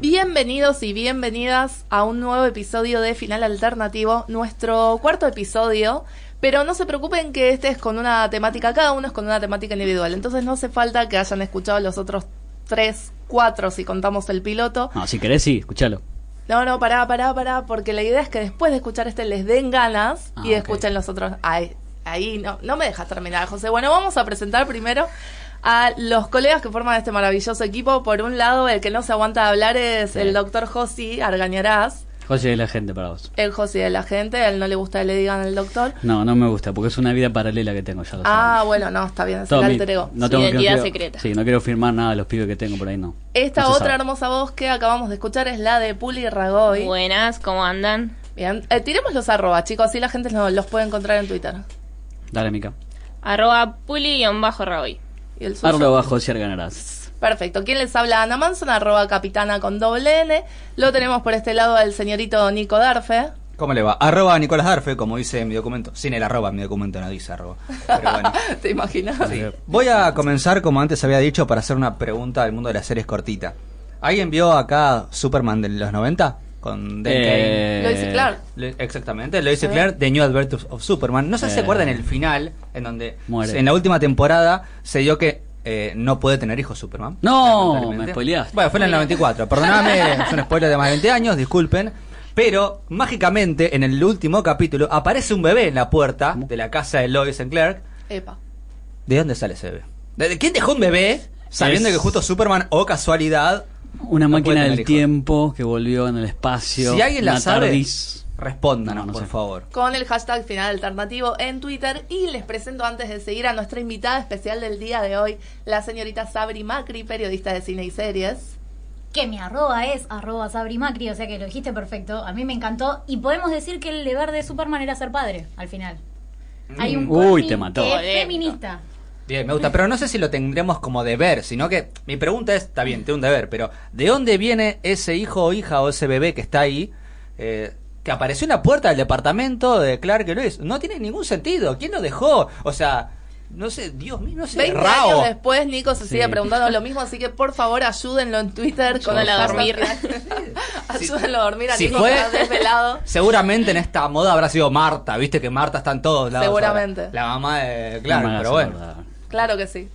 Bienvenidos y bienvenidas a un nuevo episodio de Final Alternativo, nuestro cuarto episodio. Pero no se preocupen que este es con una temática, cada uno es con una temática individual. Entonces no hace falta que hayan escuchado los otros tres, cuatro si contamos el piloto. No, si querés, sí, escúchalo. No, no, pará, pará, pará, porque la idea es que después de escuchar este les den ganas Ah, y ok. escuchen los otros. Ay, ahí no, no me dejas terminar, José. Bueno, vamos a presentar primero a los colegas que forman este maravilloso equipo. Por un lado, el que no se aguanta de hablar es el doctor Josi Argañarás. José es la gente para vos. El Josi de la gente, a él no le gusta que le digan el doctor. No, no me gusta, porque es una vida paralela que tengo, ya lo Ah, sabes. bueno, no, está bien, es Todo el alter ego. no tengo que- identidad quiero- secreta. Sí, no quiero firmar nada de los pibes que tengo por ahí, no. Esta No otra hermosa voz que acabamos de escuchar es la de Puli Ragoy. Buenas, ¿cómo andan? Bien, eh, tiremos los arrobas, chicos, así la gente no- los puede encontrar en Twitter. Dale, Mica. Arroba puli-raboy. Y el suyo. Arroba José Arganarás. Perfecto. ¿Quién les habla? Ana Manson, arroba capitana con doble N. Lo tenemos por este lado al señorito Nico Darfe. ¿Cómo le va? Arroba Nicolás Darfe, como dice mi documento. Sin el arroba, mi documento no dice arroba. Pero bueno. ¿Te imaginas? Sí. Voy a comenzar, como antes había dicho, para hacer una pregunta del mundo de las series cortita. ¿Alguien vio acá Superman de los 90? Con Dan Eh, Lo dice Clark. Le- Exactamente, lo dice Sí. Claire, The New Adventures of Superman. No sé si se Eh. acuerdan el final, en donde Muere. en la última temporada se dio que eh, no puede tener hijos Superman. No, me spoileaste. Bueno, fue en el 94. Perdóname, es un spoiler de más de 20 años, disculpen. Pero mágicamente en el último capítulo aparece un bebé en la puerta de la casa de Lois and Clark. Epa. ¿De dónde sale ese bebé? ¿De quién dejó un bebé sabiendo Es- que justo Superman o casualidad Una no máquina del hijos? tiempo que volvió en el espacio. Si alguien la sabe, respóndanos, No, no por sé. favor. Con el hashtag final alternativo en Twitter. Y les presento antes de seguir a nuestra invitada especial del día de hoy, la señorita Sabri Macri, periodista de cine y series. Que mi arroba es arroba Sabri Macri, o sea que lo dijiste perfecto. A mí me encantó. Y podemos decir que el deber de Superman era ser padre, al final. Hay un. Uy, te mató. que es feminista. Bien, me gusta, pero no sé si lo tendremos como deber, sino que mi pregunta es, está bien, tengo un deber, pero ¿de dónde viene ese hijo o hija o ese bebé que está ahí, eh, que apareció en la puerta del departamento de Clark y Lois? No tiene ningún sentido, ¿quién lo dejó? O sea, no sé, Dios mío, no sé, 20 Rao. años después, Nico se Sí. sigue preguntando lo mismo, así que por favor ayúdenlo en Twitter con el a dormir. Ayúdenlo a dormir a Si Nico fue- que desvelado. Seguramente en esta moda habrá sido Marta, viste que Marta está en todos lados. Seguramente. ahora. La mamá de Clark, pero bueno. Claro que sí.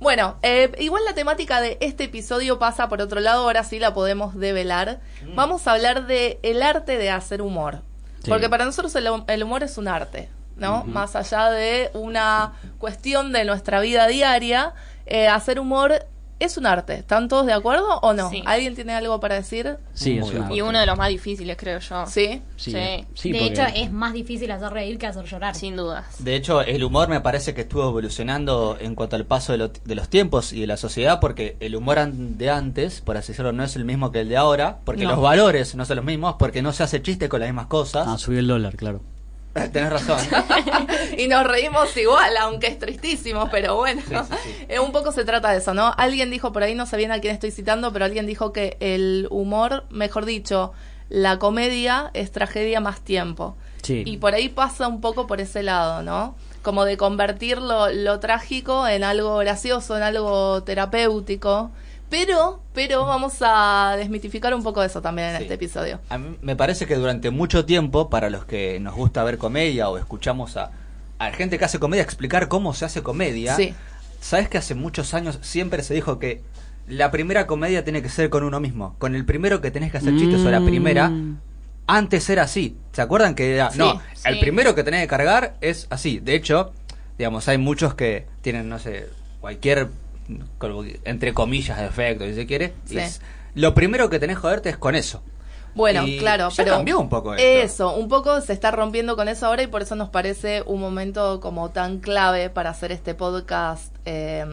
Bueno, eh, igual la temática de este episodio pasa por otro lado, ahora sí la podemos develar. Mm. Vamos a hablar de el arte de hacer humor. Sí. Porque para nosotros el, el humor es un arte, ¿no? Más allá de una cuestión de nuestra vida diaria, eh, hacer humor es un arte. ¿Están todos de acuerdo o no? Sí. ¿Alguien tiene algo para decir? Sí, es bien. una Y uno de los más difíciles, creo yo. Sí. Sí, Sí. sí, de porque- hecho, es más difícil hacer reír que hacer llorar. Sin dudas. De hecho, el humor me parece que estuvo evolucionando en cuanto al paso de, lo- de los tiempos y de la sociedad, porque el humor an- de antes, por así decirlo, no es el mismo que el de ahora, porque No. los valores no son los mismos, porque no se hace chiste con las mismas cosas. Ah, subió el dólar, claro. Tenés razón. y nos reímos igual, aunque es tristísimo, pero bueno, Sí, sí, sí. Eh, un poco se trata de eso, ¿no? Alguien dijo por ahí, no sé bien a quién estoy citando, pero alguien dijo que el humor, mejor dicho, la comedia es tragedia más tiempo. Sí. Y por ahí pasa un poco por ese lado, ¿no? Como de convertir lo, lo trágico en algo gracioso, en algo terapéutico. Pero, pero vamos a desmitificar un poco eso también en Sí. este episodio. A mí me parece que durante mucho tiempo, para los que nos gusta ver comedia o escuchamos a, a gente que hace comedia explicar cómo se hace comedia, Sí. ¿sabes que hace muchos años siempre se dijo que la primera comedia tiene que ser con uno mismo? Con el primero que tenés que hacer chistes o la primera. Mm. Antes era así. ¿Se acuerdan que era? Sí, no, el primero que tenés que cargar es así. De hecho, digamos, hay muchos que tienen, no sé, cualquier, entre comillas, defecto, si se quiere. y Sí. es- lo primero que tenés que joderte es con eso. Bueno, Y claro, ya pero cambió un poco esto. Eso, un poco se está rompiendo con eso ahora y por eso nos parece un momento como tan clave para hacer este podcast eh,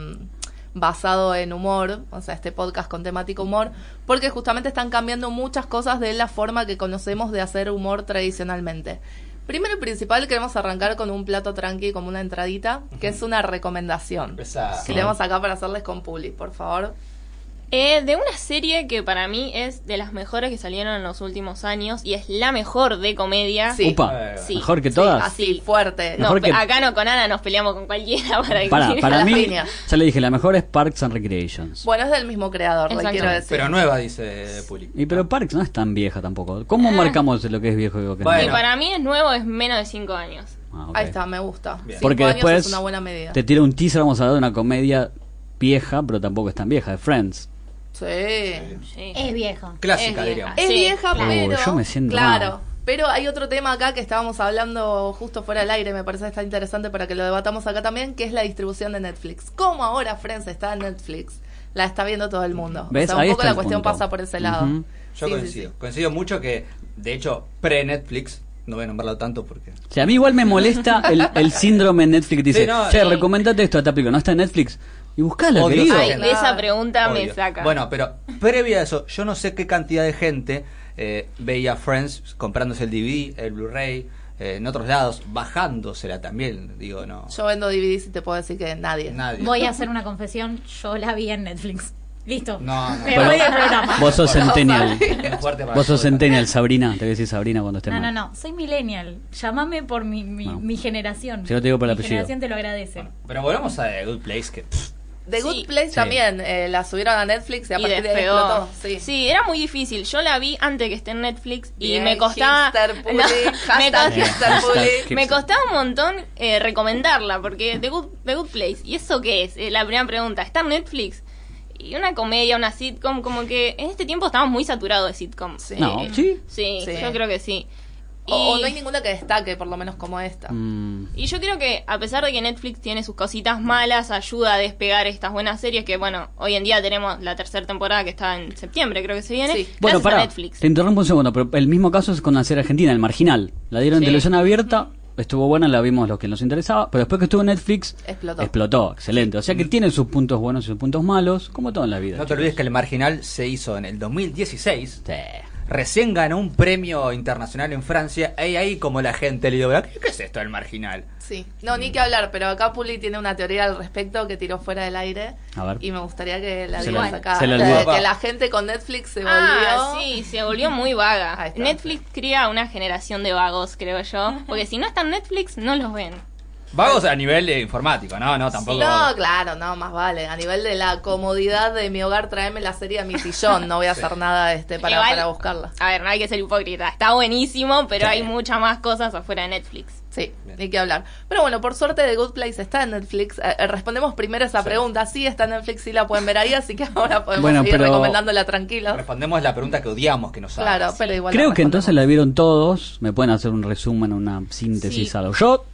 basado en humor, o sea, este podcast con temática humor, porque justamente están cambiando muchas cosas de la forma que conocemos de hacer humor tradicionalmente. Primero y principal, queremos arrancar con un plato tranqui, como una entradita, que es una recomendación. Esa- Que tenemos acá para hacerles con Puli, por favor. Eh, de una serie que para mí es de las mejores que salieron en los últimos años y es la mejor de comedia. Sí. Upa, Sí. mejor que Sí, todas. así, fuerte. No, Mejor que- acá no con Ana nos peleamos con cualquiera para para decir- para mí, ya le dije, la mejor es Parks and Recreations. Bueno, es del mismo creador, le quiero decir. Pero nueva, dice Puli. Y pero Parks no es tan vieja tampoco. ¿Cómo marcamos lo que es viejo y lo que es Bueno. Y nuevo? para mí es nuevo, es menos de 5 años. Ah. Ahí está, me gusta. Bien. Porque años después es una buena medida. te tira un teaser, vamos a hablar de una comedia vieja, pero tampoco es tan vieja, de Friends. Sí. Sí. Es vieja. Clásica, Es diríamos. Es Sí. vieja, Claro. pero. Oh, yo me siento Claro. mal. Pero hay otro tema acá que estábamos hablando justo fuera del aire, me parece que está interesante para que lo debatamos acá también, que es la distribución de Netflix. ¿Cómo ahora Friends está en Netflix? La está viendo todo el mundo. ¿Ves? O sea, un Ahí poco la cuestión punto. pasa por ese lado. Yo Sí, coincido. sí. Coincido mucho que, de hecho, pre-Netflix, no voy a nombrarlo tanto porque... O sea, a mí igual me molesta el, el síndrome en Netflix dice, Sí, no, che, sí. recomendate esto a película, no está en Netflix. Y buscala, Odio querido. esa Ay, de esa pregunta me saca. Bueno, pero previo a eso, yo no sé qué cantidad de gente eh, veía Friends comprándose el DVD, el Blu-ray, eh, en otros lados, bajándosela también. Digo, no. Yo vendo DVDs y te puedo decir que nadie. Nadie. Voy a hacer una confesión, yo la vi en Netflix. Listo. No, no. Me voy del programa. Vos sos centennial. Vos sos centennial, Sabrina. Te voy a decir Sabrina cuando esté No, no, mal. no, soy millennial. Llámame por mi, mi, No. mi generación. Si no te digo por el mi apellido. generación te lo agradece. Pero volvamos a The Good Place, que... pff, The Good Sí. Place Sí. también eh, la subieron a Netflix y a y partir de ahí explotó. Sí. Sí, era muy difícil. Yo la vi antes que esté en Netflix y Bien, me costaba. No, me, costaba- me un montón eh, recomendarla porque The Good, The Good Place. ¿Y eso qué es? Eh, la primera pregunta. ¿Está en Netflix? Y una comedia, una sitcom, como que en este tiempo estamos muy saturados de sitcoms. Sí. No, ¿sí? Sí, Sí. yo creo que sí. Y, O, o no hay ninguna que destaque, por lo menos como esta. Mm, y yo creo que a pesar de que Netflix tiene sus cositas malas, ayuda a despegar estas buenas series que, bueno, hoy en día tenemos la tercera temporada que está en septiembre, creo que se viene. Sí. Bueno, para. Netflix. Te interrumpo un segundo, pero el mismo caso es con la serie argentina, El Marginal. La dieron en televisión abierta, estuvo buena, la vimos los que nos interesaba, pero después que estuvo en Netflix, Explotó. excelente. O sea que tiene sus puntos buenos y sus puntos malos, como todo en la vida. No te chicos. olvides que el Marginal se hizo en el 2016. Sí. Recién ganó un premio internacional en Francia. Y ahí como la gente le dio, ¿qué, qué es esto del Marginal? Sí, no, ni que hablar, pero acá Puli tiene una teoría al respecto que tiró fuera del aire. A ver. Y me gustaría que la Se digas la- acá. se la La de que la gente con Netflix se volvió. Ah, sí, se volvió muy vaga. Netflix crea una generación de vagos, creo yo. Porque si no está en Netflix, no los ven. Vagos a nivel eh, informático, ¿no? No, tampoco. No, claro, no, más vale. A nivel de la comodidad de mi hogar, tráeme la serie a mi sillón. No voy a hacer nada este para, Igual- para buscarla. A ver, no hay que ser hipócrita. Está buenísimo, pero Sí. hay muchas más cosas afuera de Netflix. Sí, ni que hablar. Pero bueno, por suerte The Good Place está en Netflix. Eh, eh, respondemos primero esa Sí. pregunta. Sí, está en Netflix, sí la pueden ver ahí, así que ahora podemos Bueno, seguir recomendándola tranquila. Respondemos la pregunta que odiamos que nos hagas. Claro, pero igual. Creo la que entonces la vieron todos. Me pueden hacer un resumen, una síntesis Sí. algo. Yo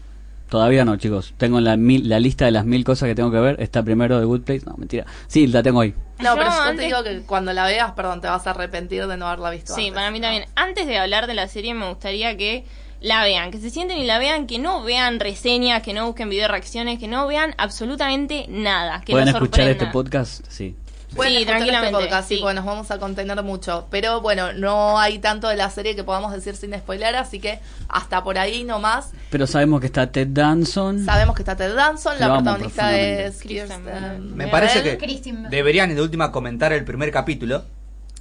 todavía no, chicos. Tengo la, mil- la lista de las mil cosas que tengo que ver. Está primero The Good Place. No, mentira. Sí, la tengo ahí. No, Yo pero yo te digo que cuando la veas, perdón, te vas a arrepentir de no haberla visto Sí, antes. para mí también. Antes de hablar de la serie, me gustaría que la vean, que se sienten y la vean, que no vean reseñas, que no busquen video reacciones, que no vean absolutamente nada. Que ¿Pueden escuchar este podcast? Sí. Pueden Sí, escuchar tranquilamente, Este podcast, sí, porque nos vamos a contener mucho. Pero bueno, no hay tanto de la serie que podamos decir sin spoiler, así que hasta por ahí nomás. Pero sabemos que está Ted Danson. Sabemos que está Ted Danson, la protagonista es Kristen Kirsten. Bell. Me parece que Kristen deberían de última comentar el primer capítulo,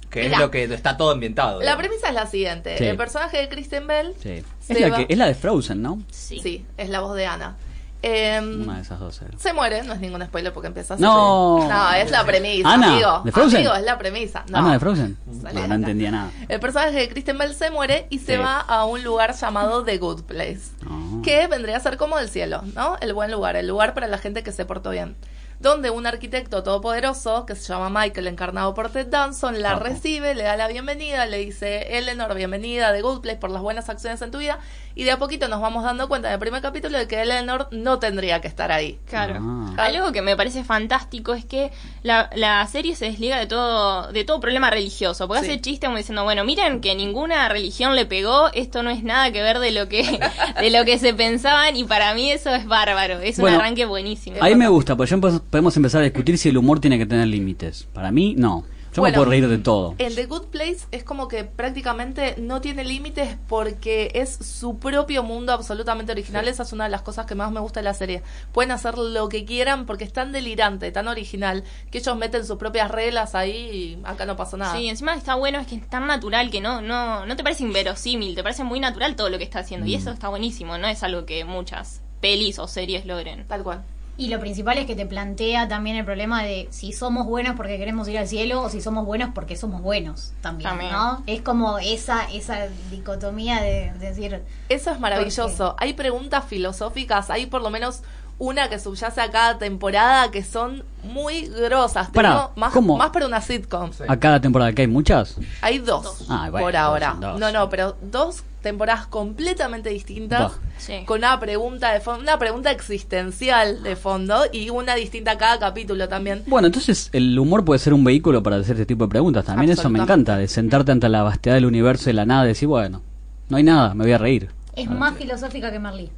que Mirá. es lo que está todo ambientado. La premisa es la siguiente. Sí. El personaje de Kristen Bell, Sí. Se Es la, va. que, es la de Frozen, ¿no? Sí. sí, es la voz de Ana. Em, Una de esas dos. era. se muere, no es ningún spoiler porque empieza así. No. No, es la premisa, Ana, amigo. ¿de Frozen? Amigo, es la premisa. No. ¿Ana de Frozen? No, entendía nada. El personaje de Kristen Bell se muere y se Sí. va a un lugar llamado The Good Place. No. Que vendría a ser como el cielo, ¿no? El buen lugar, el lugar para la gente que se portó bien. Donde un arquitecto todopoderoso, que se llama Michael, encarnado por Ted Danson, la recibe, le da la bienvenida, le dice, Eleanor, bienvenida a The Good Place por las buenas acciones en tu vida. Y de a poquito nos vamos dando cuenta en el primer capítulo de que Eleanor no tendría que estar ahí. Claro. Ah. Algo que me parece fantástico es que la, la serie se desliga de todo de todo problema religioso, porque Sí. hace chiste como diciendo, bueno, miren que ninguna religión le pegó, esto no es nada que ver de lo que de lo que se pensaban y para mí eso es bárbaro, es Bueno, un arranque buenísimo. Ahí me gusta, porque ya podemos empezar a discutir si el humor tiene que tener límites. Para mí, no. Yo Bueno, me puedo reír de todo. En The Good Place es como que prácticamente no tiene límites porque es su propio mundo absolutamente original. Esa es una de las cosas que más me gusta de la serie. Pueden hacer lo que quieran porque es tan delirante, tan original, que ellos meten sus propias reglas ahí y acá no pasó nada. Sí, encima está bueno, es que es tan natural que no, no, no te parece inverosímil, te parece muy natural todo lo que está haciendo. Y Mm. eso está buenísimo, no es algo que muchas pelis o series logren. Tal cual. Y lo principal es que te plantea también el problema de si somos buenos porque queremos ir al cielo o si somos buenos porque somos buenos también, También. ¿no? Es como esa esa dicotomía de, decir, Eso es maravilloso. Hay preguntas filosóficas, hay por lo menos una que subyace a cada temporada que son muy grosas. Pará, digo, más, ¿cómo? más para una sitcom. Sí. A cada temporada que hay muchas. Hay dos Ah, bueno, por ahora. dos. No, no, pero dos temporadas completamente distintas. Sí. Con una pregunta de fondo, una pregunta existencial de fondo y una distinta cada capítulo también. Bueno, entonces el humor puede ser un vehículo para hacer este tipo de preguntas. También eso me encanta, de sentarte ante la vastedad del universo y la nada y decir, bueno, no hay nada, me voy a reír. es más filosófica que Merlí.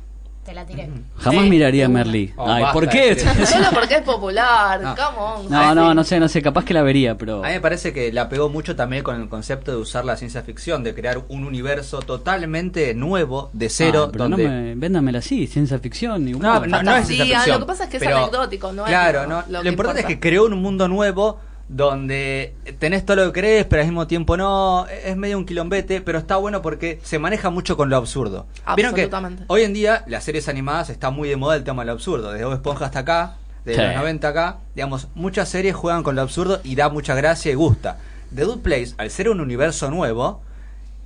Te la tiré. Jamás Sí, miraría. Merlí. Oh, Ay, basta ¿por qué? Solo porque es popular, No. come on. No, no, no sé, no sé, capaz que la vería, pero... A mí me parece que la pegó mucho también con el concepto de usar la ciencia ficción, de crear un universo totalmente nuevo, de cero, Ah, pero donde... no me, véndamela así, ciencia ficción y No, no, no es ciencia Fantasía, ficción. lo que pasa es que es pero- anecdótico, no es Claro, lo- no. lo importante importa. es que creó un mundo nuevo donde tenés todo lo que crees, pero al mismo tiempo no. Es medio un quilombete, pero está bueno porque se maneja mucho con lo absurdo. Vieron que hoy en día las series animadas está muy de moda el tema de lo absurdo. Desde Bob Esponja hasta acá, de Sí. los 90 acá, digamos, muchas series juegan con lo absurdo y da mucha gracia y gusta. The Dude Place, al ser un universo nuevo,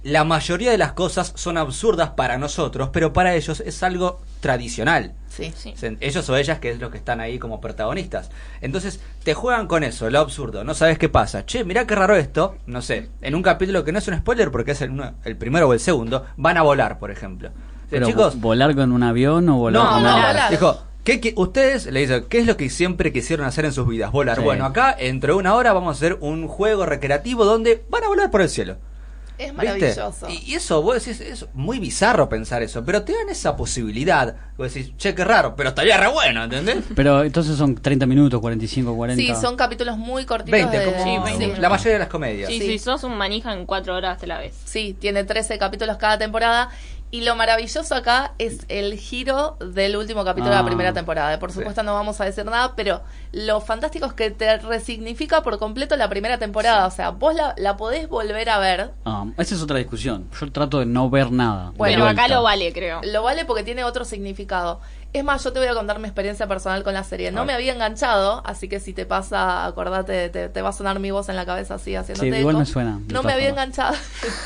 la mayoría de las cosas son absurdas para nosotros, pero para ellos es algo tradicional. Sí. Sí. Ellos o ellas, que es los que están ahí como protagonistas. Entonces, te juegan con eso, lo absurdo. No sabes qué pasa. Che, mirá qué raro esto. No sé, en un capítulo que no es un spoiler porque es el, uno- el primero o el segundo, van a volar, por ejemplo. Pero, chicos, vo- ¿volar con un avión o volar no, con no, volar. Dijo, ¿qué, ustedes le dicen, ¿qué es lo que siempre quisieron hacer en sus vidas? Volar. Sí. Bueno, acá, entre una hora, vamos a hacer un juego recreativo donde van a volar por el cielo. Es ¿Viste? maravilloso. Y, y eso, vos decís, es muy bizarro pensar eso, pero te dan esa posibilidad. Vos decís, che, qué raro, pero estaría re bueno, ¿entendés? Pero entonces son 30 minutos, 45, 40. Sí, son capítulos muy cortitos. 20, de- como Sí, 20 la mayoría de las comedias. Sí, Sí. si sos un manija en cuatro horas te la ves. Sí, tiene 13 capítulos cada temporada. Y lo maravilloso acá es el giro del último capítulo de Ah. la primera temporada. Por supuesto no vamos a decir nada, pero lo fantástico es que te resignifica por completo la primera temporada. O sea, vos la, la podés volver a ver. Ah, esa es otra discusión. Yo trato de no ver nada. Bueno, acá lo vale, creo. Lo vale porque tiene otro significado. Es más, yo te voy a contar mi experiencia personal con la serie. No me había enganchado, así que si te pasa, acordate, te, te va a sonar mi voz en la cabeza así haciéndote Sí, igual eco. me suena, No me había formas. enganchado.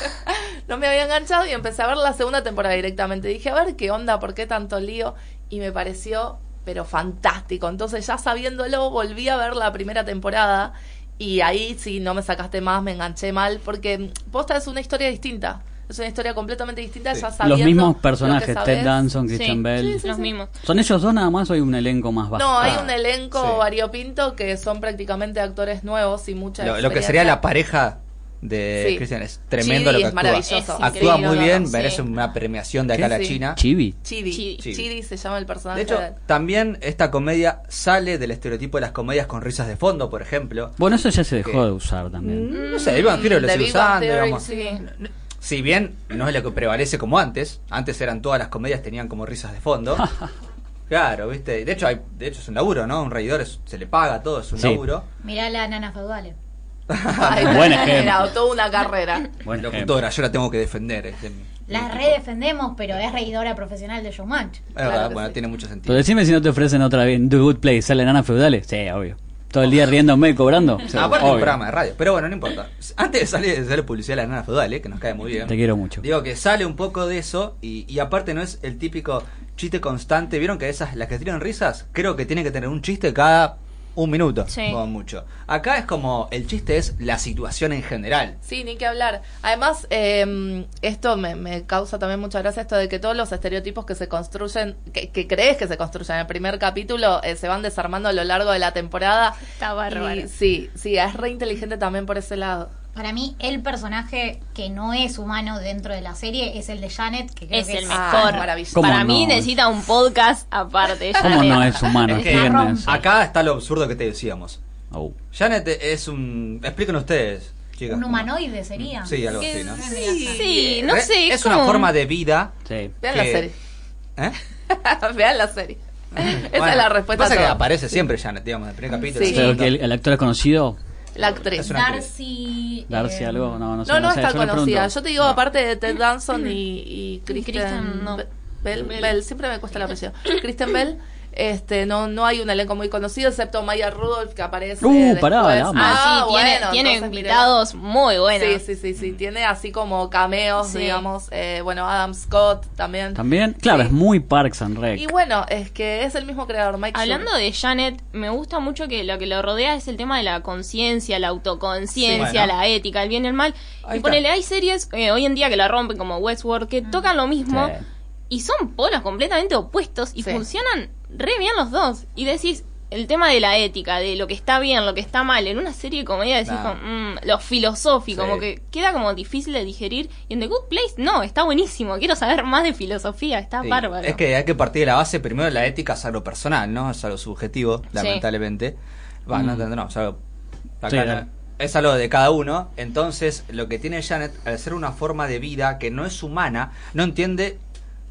no me había enganchado y empecé a ver la segunda temporada directamente. Dije, a ver qué onda, por qué tanto lío. Y me pareció, pero fantástico. Entonces, ya sabiéndolo, volví a ver la primera temporada. Y ahí, si no me sacaste más, me enganché mal. Porque posta es una historia distinta. Es una historia completamente distinta, Sí. ya sabiendo. Los mismos lo personajes, sabés. Ted Danson, Sí, Christian Bell. los mismos. ¿Son ellos dos nada más o hay un elenco más vasto? No, hay un elenco sí. variopinto que son prácticamente actores nuevos y mucha Lo, lo que sería la pareja de Sí. Christian es tremendo Chidi lo que es actúa. maravilloso. Es Actúa muy bien, no, sí. merece una premiación de acá a la Sí. China. Chibi. Chidi. Chidi. Chidi. Se llama el personaje. De hecho, de también esta comedia sale del estereotipo de las comedias con risas de fondo, por ejemplo. Bueno, eso ya se dejó de usar también. No sé, Theory lo sigue usando, Theory, digamos. Si bien no es lo que prevalece como antes, antes eran todas las comedias tenían como risas de fondo. claro, ¿viste? De hecho, hay, de hecho es un laburo, ¿no? Un reidor es- se le paga todo, es un Sí. laburo. Mirá la nana feudales. Ay, Buen ejemplo. toda una carrera. Buen. Locutora, yo la tengo que defender. este, La redefendemos, pero es reidora profesional de Showmatch. Es Claro bueno, sí. tiene mucho sentido. Pero decime si no te ofrecen otra vez en The Good Place, ¿salen nanas feudales? Sí, obvio. Todo el día riéndome y cobrando. Sí, aparte es un obvio. programa de radio, pero bueno, no importa. Antes de salir de salir publicidad de la nana feudal, eh, que nos cae muy bien. Te quiero mucho. Digo que sale un poco de eso y, y aparte no es el típico chiste constante. ¿Vieron que esas, las que tiran risas, creo que tiene que tener un chiste cada un minuto, Sí. como mucho. Acá es como, el chiste es la situación en general. Sí, ni que hablar. Además, eh, esto me, me causa también mucha gracia, esto de que todos los estereotipos que se construyen, que, que crees que se construyen en el primer capítulo, eh, se van desarmando a lo largo de la temporada. Está bárbaro. Y sí, sí, es re inteligente también por ese lado. Para mí, el personaje que no es humano dentro de la serie es el de Janet, que creo Es que el es Ah, mejor. maravilloso. ¿Cómo Para mí no? necesita un podcast aparte. ¿Cómo Janet. no es humano? Es que acá está lo absurdo que te decíamos. Oh. Janet es un... Expliquen ustedes, chicas. Un ¿cómo? humanoide sería. Sí, algo así, ¿no? Sí, no Re- sé. Es una forma de vida... Sí. Vean que- la serie. ¿Eh? Vean la serie. Esa Bueno, es la respuesta. Pasa a que aparece siempre Janet, digamos, en el primer capítulo. Sí. Pero que el, el actor es conocido, La actriz. Darcy. Darcy eh, algo, no, no sé. No, no, sé, está conocida. Yo te digo, aparte de Ted Danson y, y Kristen, Kristen, Bell, Bell. Bell, siempre me cuesta el apellido. Kristen Bell, este, no, no hay un elenco muy conocido, excepto Maya Rudolph que aparece. Uh, pará, la. Ah, sí, tiene, bueno, tiene invitados muy buenos. Sí, sí, sí, sí. Tiene así como cameos, Sí. digamos. Eh, bueno, Adam Scott también. También, claro, Sí. es muy Parks and Rec. Y bueno, es que es el mismo creador, Mike Hablando Schur. de Janet, me gusta mucho que lo que lo rodea es el tema de la conciencia, la autoconciencia, Sí. Bueno. la ética, el bien y el mal. Ahí y ponele, hay series eh, hoy en día que la rompen como Westworld, que tocan lo mismo Sí. y son polos completamente opuestos y Sí. funcionan re bien los dos. Y decís, el tema de la ética, de lo que está bien, lo que está mal, en una serie de comedia decís Nah. como, mm, lo filosófico, Sí. como que queda como difícil de digerir. Y en The Good Place, no, está buenísimo, quiero saber más de filosofía, está Sí, bárbaro. Es que hay que partir de la base, primero la ética es algo personal, ¿no? Es algo subjetivo, lamentablemente. Va, no, Mm. no, no, es algo, acá es algo de cada uno. Entonces, lo que tiene Janet, al ser una forma de vida que no es humana, no entiende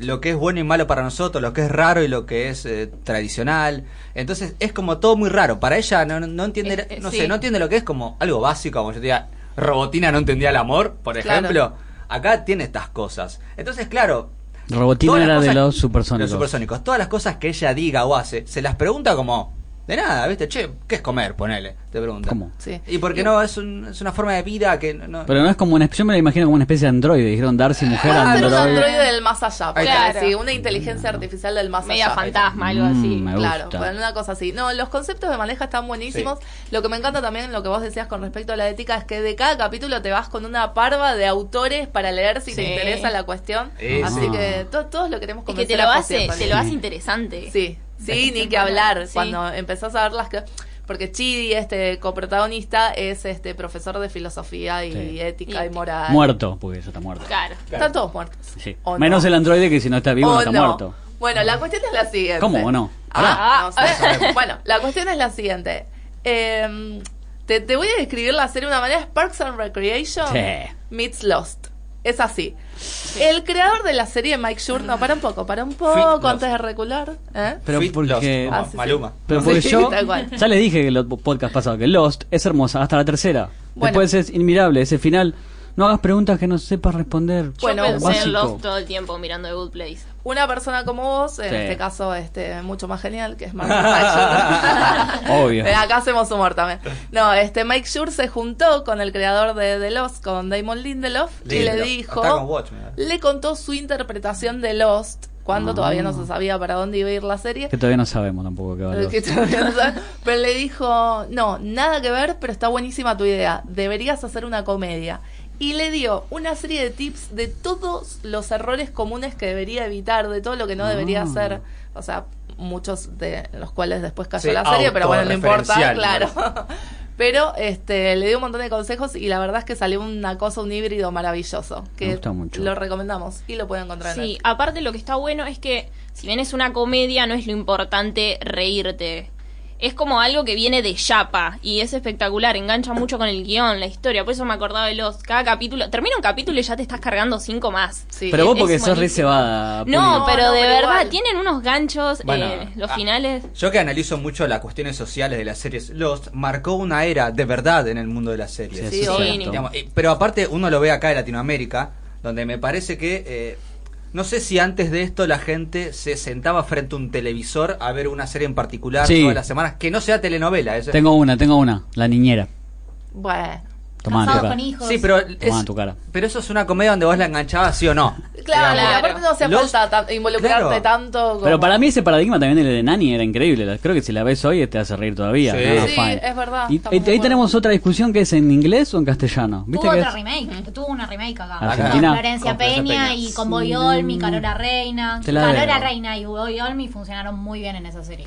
lo que es bueno y malo para nosotros, lo que es raro y lo que es eh, tradicional. Entonces, es como todo muy raro. Para ella no, no- entiende, Eh, eh, no sí. sé, no entiende lo que es como algo básico, como yo te diga, Robotina no entendía el amor, por Claro. ejemplo. Acá tiene estas cosas. Entonces, claro, Robotina era de los supersónicos. Los supersónicos. Todas las cosas que ella diga o hace, se las pregunta como de nada, ¿viste? Che, ¿qué es comer? Ponele, te pregunta. ¿Cómo? Sí. Y porque no, es, un- es una forma de vida que no... Pero no es como una yo me la imagino como una especie de androide. Dijeron Darcy mujer Puede ser un androide. androide del más allá, está. sí, una inteligencia artificial del más Media allá. fantasma, algo así. Mm, me Claro, gusta. bueno, una cosa así. No, los conceptos de maneja están buenísimos. Lo que me encanta también, lo que vos decías con respecto a la ética, es que de cada capítulo te vas con una parva de autores para leer si te interesa la cuestión. Sí, Así sí. que to- todos lo queremos Es que convencer te lo hace, te lo hace interesante. Sí, sí, ni que hablar. Sí. Cuando empezás a ver las que... Porque Chidi, este coprotagonista, es este profesor de filosofía y Sí. ética y, Y- moral. Muerto, porque ya está muerto. Claro. Están todos muertos. Sí. ¿O no? Menos el androide que si no está vivo ¿O no está no? muerto. Bueno, la cuestión es la siguiente. ¿Cómo o no? Ah, no Pará. sé. bueno, la cuestión es la siguiente. Eh, te, te voy a describir la serie de una manera. Parks and Recreation Sí. meets Lost. Es así. El creador de la serie, Mike Schur, no, para un poco, para un poco antes de recular. ¿eh? Pero Fit porque- Lost, Ah, sí, sí. Maluma. Pero porque Sí, yo tal cual. ya les dije que el podcast pasado que Lost es hermosa hasta la tercera. Bueno. Después es inmirable ese final. No hagas preguntas que no sepas responder. Bueno, pensé básico. en Lost todo el tiempo mirando The Good Place. Una persona como vos, en Sí. este caso este mucho más genial, que es Mark. Obvio. Eh, Acá hacemos humor también. No, este Mike Schur se juntó con el creador de The Lost, con Damon Lindelof, y le dijo, con le contó su interpretación de Lost cuando Ah. todavía no se sabía para dónde iba a ir la serie. Que todavía no sabemos tampoco qué va a Eh, que todavía no sabe. Pero le dijo, no, nada que ver, pero está buenísima tu idea. Deberías hacer una comedia. Y le dio una serie de tips de todos los errores comunes que debería evitar, de todo lo que no debería Ah. hacer. O sea, muchos de los cuales después cayó Sí, la serie, pero bueno, no importa, claro. Pero este le dio un montón de consejos y la verdad es que salió una cosa, un híbrido maravilloso. Que Me gusta mucho. Lo recomendamos y lo pueden encontrar en Sí, Netflix. aparte lo que está bueno es que si bien es una comedia, no es lo importante reírte. Es como algo que viene de chapa y es espectacular, engancha mucho con el guion, la historia. Por eso me acordaba de los. Cada capítulo. Termina un capítulo y ya te estás cargando cinco más. Sí. Pero vos porque sos re cebada. No. No, pero no, de pero verdad, igual. tienen unos ganchos, Bueno, eh, los ah, finales. Yo que analizo mucho las cuestiones sociales de las series Lost, marcó una era de verdad en el mundo de las series. Sí, Sí. Digamos, y- pero aparte uno lo ve acá en Latinoamérica, donde me parece que eh, no sé si antes de esto la gente se sentaba frente a un televisor a ver una serie en particular Sí. todas las semanas, que no sea telenovela. eso- Tengo una, tengo una. La niñera. Bueno. Tomá en tu cara. con hijos. Sí, pero Tomá es, en tu cara. pero eso es una comedia donde vos la enganchabas sí o no. Claro, Digamos. aparte no hace Los- falta ta- involucrarte Claro. tanto como... Pero para mí ese paradigma también el de Nani era increíble. La- Creo que si la ves hoy te hace reír todavía. Sí. Nada, Sí, fine. es verdad, Y ahí, tenemos otra discusión que es en inglés o en castellano. ¿Viste Tuvo que otra es? remake, tuvo una remake acá. Argentina. Con Florencia Con Florencia Peña, Peña. y con Boy Olmi, Carola Reina. Te la Carola debo. Reina y Boy Olmi funcionaron muy bien en esa serie.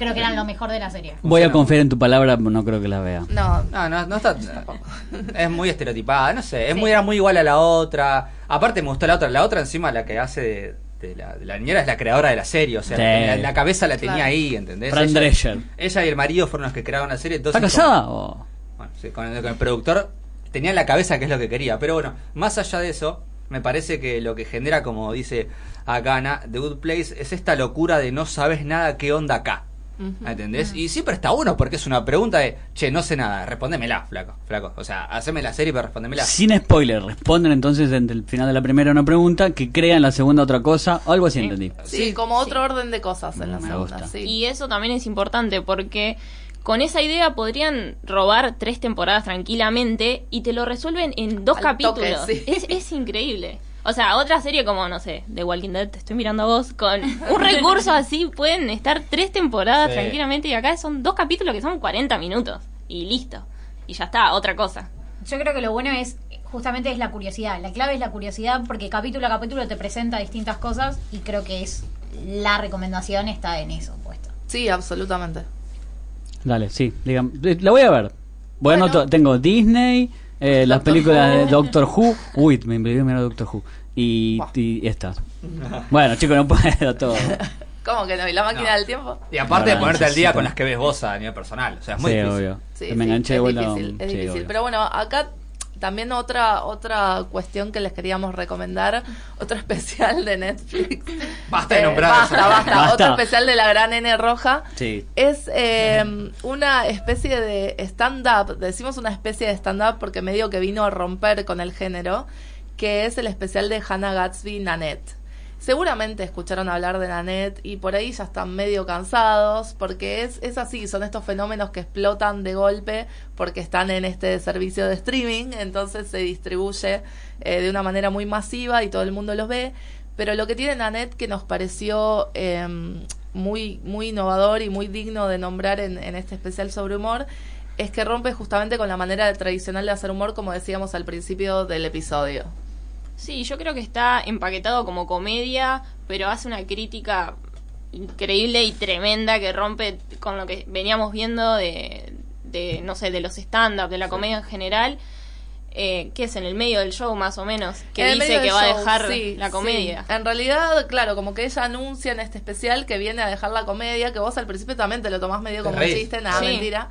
Creo que eran lo mejor de la serie. Voy a confiar en tu palabra, no creo que la vea. No, No, no, no está. Es muy estereotipada, no sé. Es muy, era muy igual a la otra. Aparte, me gustó la otra. La otra, encima, la que hace de, de la, de la niñera es la creadora de la serie, o sea, Sí. la, cabeza la tenía Claro. ahí, ¿entendés? Fran ella, Drescher. ella y el marido fueron los que crearon la serie. ¿Está Entonces, casada? como- o- bueno, sí, con, el, con el productor tenía en la cabeza que es lo que quería. Pero bueno, más allá de eso, me parece que lo que genera, como dice acá Ana, The Good Place, es esta locura de no sabes nada qué onda acá. ¿Entendés? Y siempre está bueno porque es una pregunta de, che, no sé nada, respóndemela, flaco, flaco. O sea, haceme la serie pero respóndemela. Sin spoiler, responden entonces entre el final de la primera una pregunta, que crean la segunda otra cosa, o algo así Sí. entendí. Sí, Sí, como otro orden de cosas en la Me segunda. gusta. Sí. Y eso también es importante porque con esa idea podrían robar tres temporadas tranquilamente y te lo resuelven en dos Al capítulos. toque, sí. es, es increíble. O sea, otra serie como, no sé, The Walking Dead, te estoy mirando a vos, con un recurso así pueden estar tres temporadas Sí. tranquilamente y acá son dos capítulos que son 40 minutos y listo. Y ya está, otra cosa. Yo creo que lo bueno es, justamente es la curiosidad. La clave es la curiosidad porque capítulo a capítulo te presenta distintas cosas y creo que es la recomendación está en eso puesto. Sí, absolutamente. Dale, sí, digan, eh, la voy a ver. Bueno, Bueno. tengo Disney, eh, las Doctor películas de Who. Doctor Who. Uy, me olvidé mirar Doctor Who. Y, y estas. Bueno, chicos, no puedo todo. ¿Cómo que no? ¿Y la máquina No. del tiempo? Y aparte de Ahora ponerte al día necesito. con las que ves vos a nivel personal. O sea, es muy sí, difícil. obvio. Sí, me sí, enganché de es vuelta. difícil, es sí, difícil. obvio. Pero bueno, acá también otra otra cuestión que les queríamos recomendar, otro especial de Netflix. Basta de Eh, nombrar Basta. Basta. Otro especial de la gran N roja. Sí. Es eh, una especie de stand-up, decimos una especie de stand-up porque medio que vino a romper con el género, que es el especial de Hannah Gatsby Nanette. Seguramente escucharon hablar de Nanette y por ahí ya están medio cansados porque es, es así, son estos fenómenos que explotan de golpe porque están en este servicio de streaming, entonces se distribuye eh, de una manera muy masiva y todo el mundo los ve. Pero lo que tiene Nanette que nos pareció eh, muy, muy innovador y muy digno de nombrar en, en este especial sobre humor es que rompe justamente con la manera tradicional de hacer humor como decíamos al principio del episodio. Sí, yo creo que está empaquetado como comedia, pero hace una crítica increíble y tremenda que rompe con lo que veníamos viendo de, de no sé, de los stand-up, de la comedia en general, eh, que es en el medio del show más o menos, que dice que va a dejar sí, la sí. comedia. En realidad, claro, como que ella anuncia en este especial que viene a dejar la comedia, que vos al principio también te lo tomás medio como un chiste, nada, Sí. mentira.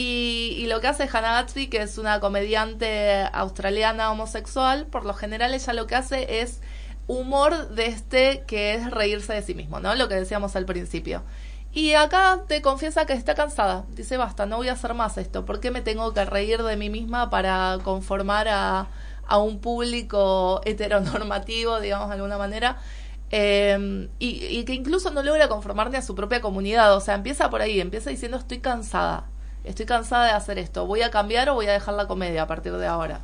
Y, y lo que hace Hannah Gatsby, que es una comediante australiana homosexual, por lo general ella lo que hace es humor de este que es reírse de sí mismo, ¿no? Lo que decíamos al principio. Y acá te confiesa que está cansada. Dice, basta, no voy a hacer más esto. ¿Por qué me tengo que reír de mí misma para conformar a, un público heteronormativo, digamos de alguna manera? Y, y que incluso no logra conformar ni a su propia comunidad. O sea, empieza por ahí, empieza diciendo, estoy cansada. Estoy cansada de hacer esto. ¿Voy a cambiar o voy a dejar la comedia a partir de ahora?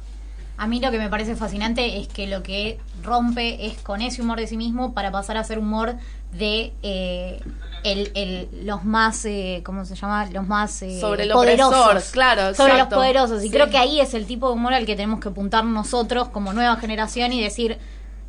A mí lo que me parece fascinante es que lo que rompe es con ese humor de sí mismo para pasar a ser humor de eh, el, el- los más, eh, ¿cómo se llama? Los más eh, Sobre el poderosos. opresor, claro, Sobre los poderosos. Y Sí. creo que ahí es el tipo de humor al que tenemos que apuntar nosotros como nueva generación y decir,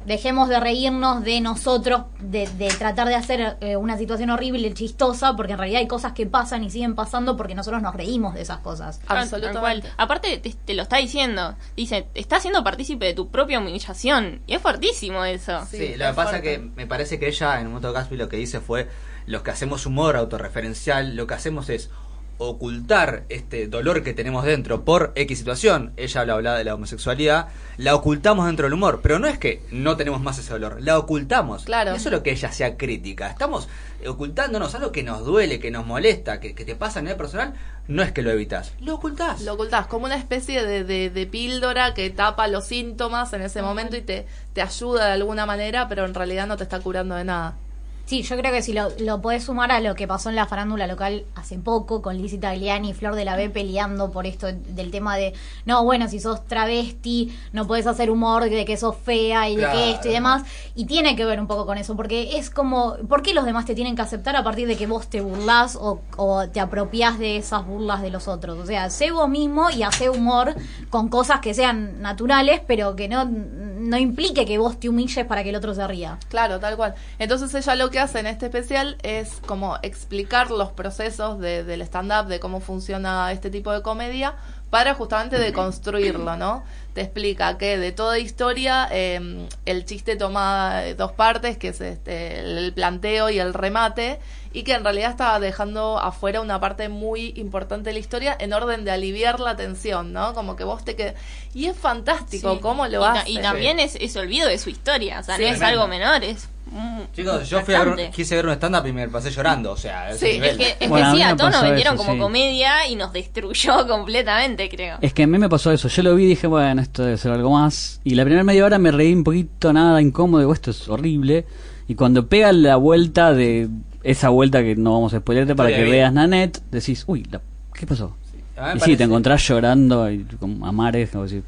dejemos de reírnos de nosotros, de, de tratar de hacer eh, una situación horrible, chistosa, porque en realidad hay cosas que pasan y siguen pasando porque nosotros nos reímos de esas cosas. Absolutamente. Aparte, te, te lo está diciendo. Dice, estás siendo partícipe de tu propia humillación. Y es fuertísimo eso. Sí, Sí, es lo que pasa fuerte. que me parece que ella, en un momento Gatsby, lo que dice fue: los que hacemos humor autorreferencial, lo que hacemos es ocultar este dolor que tenemos dentro por X situación. Ella habla, habla de la homosexualidad, la ocultamos dentro del humor, pero no es que no tenemos más ese dolor, la ocultamos. Claro. Eso es lo que ella sea crítica. Estamos ocultándonos algo que nos duele, que nos molesta, que, que te pasa a nivel personal, no es que lo evitas, lo ocultás. Lo ocultás como una especie de, de, de píldora que tapa los síntomas en ese momento y te, te ayuda de alguna manera, pero en realidad no te está curando de nada. Sí, yo creo que si lo, lo podés sumar a lo que pasó en la farándula local hace poco, con Lizzie Tagliani y Flor de la B peleando por esto del tema de, no, bueno, si sos travesti, no podés hacer humor de que sos fea y de que esto y demás. Y tiene que ver un poco con eso, porque es como, ¿por qué los demás te tienen que aceptar a partir de que vos te burlás o, o te apropiás de esas burlas de los otros? O sea, sé vos mismo y hace humor con cosas que sean naturales, pero que no, no implique que vos te humilles para que el otro se ría. Claro, tal cual. Entonces ella lo que hace en este especial es como explicar los procesos de- del stand-up, de cómo funciona este tipo de comedia, para justamente deconstruirlo, ¿no? Te explica que de toda historia eh, el chiste toma dos partes, que es este, el planteo y el remate, y que en realidad estaba dejando afuera una parte muy importante de la historia en orden de aliviar la tensión, ¿no? Como que vos te quedas... Y es fantástico Sí. cómo lo y, hace. y también es, es olvido de su historia, o sea, Sí. no es Tremendo. algo menor, es. mm, Chicos, yo fui a ver, quise ver un stand-up y me pasé llorando, o sea. Es que, es que Bueno, sí, a todos nos vendieron eso, como sí. comedia y nos destruyó completamente, creo. Es que a mí me pasó eso. Yo lo vi y dije, bueno, esto debe ser algo más. Y la primera media hora me reí un poquito, nada incómodo. Digo, esto es horrible. Y cuando pega la vuelta de esa vuelta que no vamos a spoilerte para que veas Nanette, decís, uy, la- ¿qué pasó? Me y sí, te encontrás llorando y como a mares, como decís.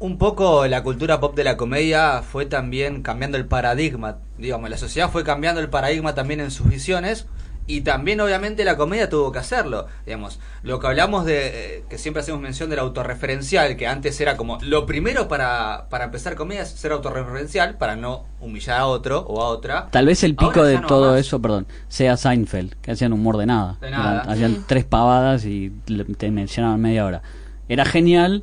Un poco la cultura pop de la comedia fue también cambiando el paradigma, digamos, la sociedad fue cambiando el paradigma también en sus visiones y también obviamente la comedia tuvo que hacerlo, digamos, lo que hablamos de, eh, que siempre hacemos mención del autorreferencial, que antes era como lo primero para, para empezar comedia es ser autorreferencial, para no humillar a otro o a otra. Tal vez el pico de no todo eso, perdón, sea Seinfeld, que hacían humor de nada. De nada. Eran- hacían tres pavadas y te mencionaban media hora. Era genial,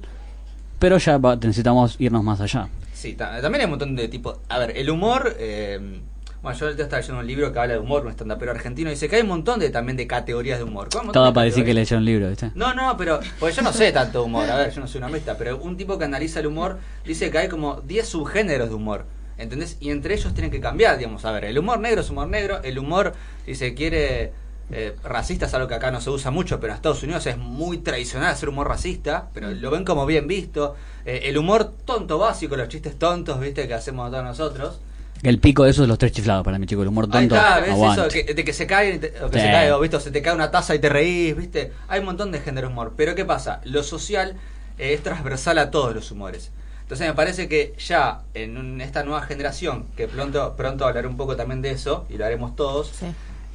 pero ya necesitamos irnos más allá. Sí, ta- también hay un montón de tipos. A ver, el humor. eh, bueno, yo ahorita estaba leyendo un libro que habla de humor, un stand-upero argentino, y dice que hay un montón de también de categorías de humor. ¿Cómo un montón Todo para decir que leía un libro, ¿viste? No, no, pero. Pues yo no sé tanto humor, a ver, yo no soy una mesta, pero un tipo que analiza el humor dice que hay como 10 subgéneros de humor. ¿Entendés? Y entre ellos tienen que cambiar, digamos. A ver, el humor negro es humor negro, el humor, si se quiere. eh, racista es algo que acá no se usa mucho, pero en Estados Unidos es muy tradicional hacer humor racista, pero lo ven como bien visto. Eh, el humor tonto básico, los chistes tontos, viste, que hacemos todos nosotros. El pico de eso es los tres chiflados para mi chico. El humor Ahí tonto. está, ¿ves aguante. eso? Que- de que se cae, o que Sí. se cae, o, ¿viste? o se te cae una taza y te reís, ¿viste? Hay un montón de género de humor. Pero ¿qué pasa? Lo social eh, es transversal a todos los humores. Entonces me parece que ya en un- esta nueva generación, que pronto, pronto hablaré un poco también de eso, y lo haremos todos, Sí.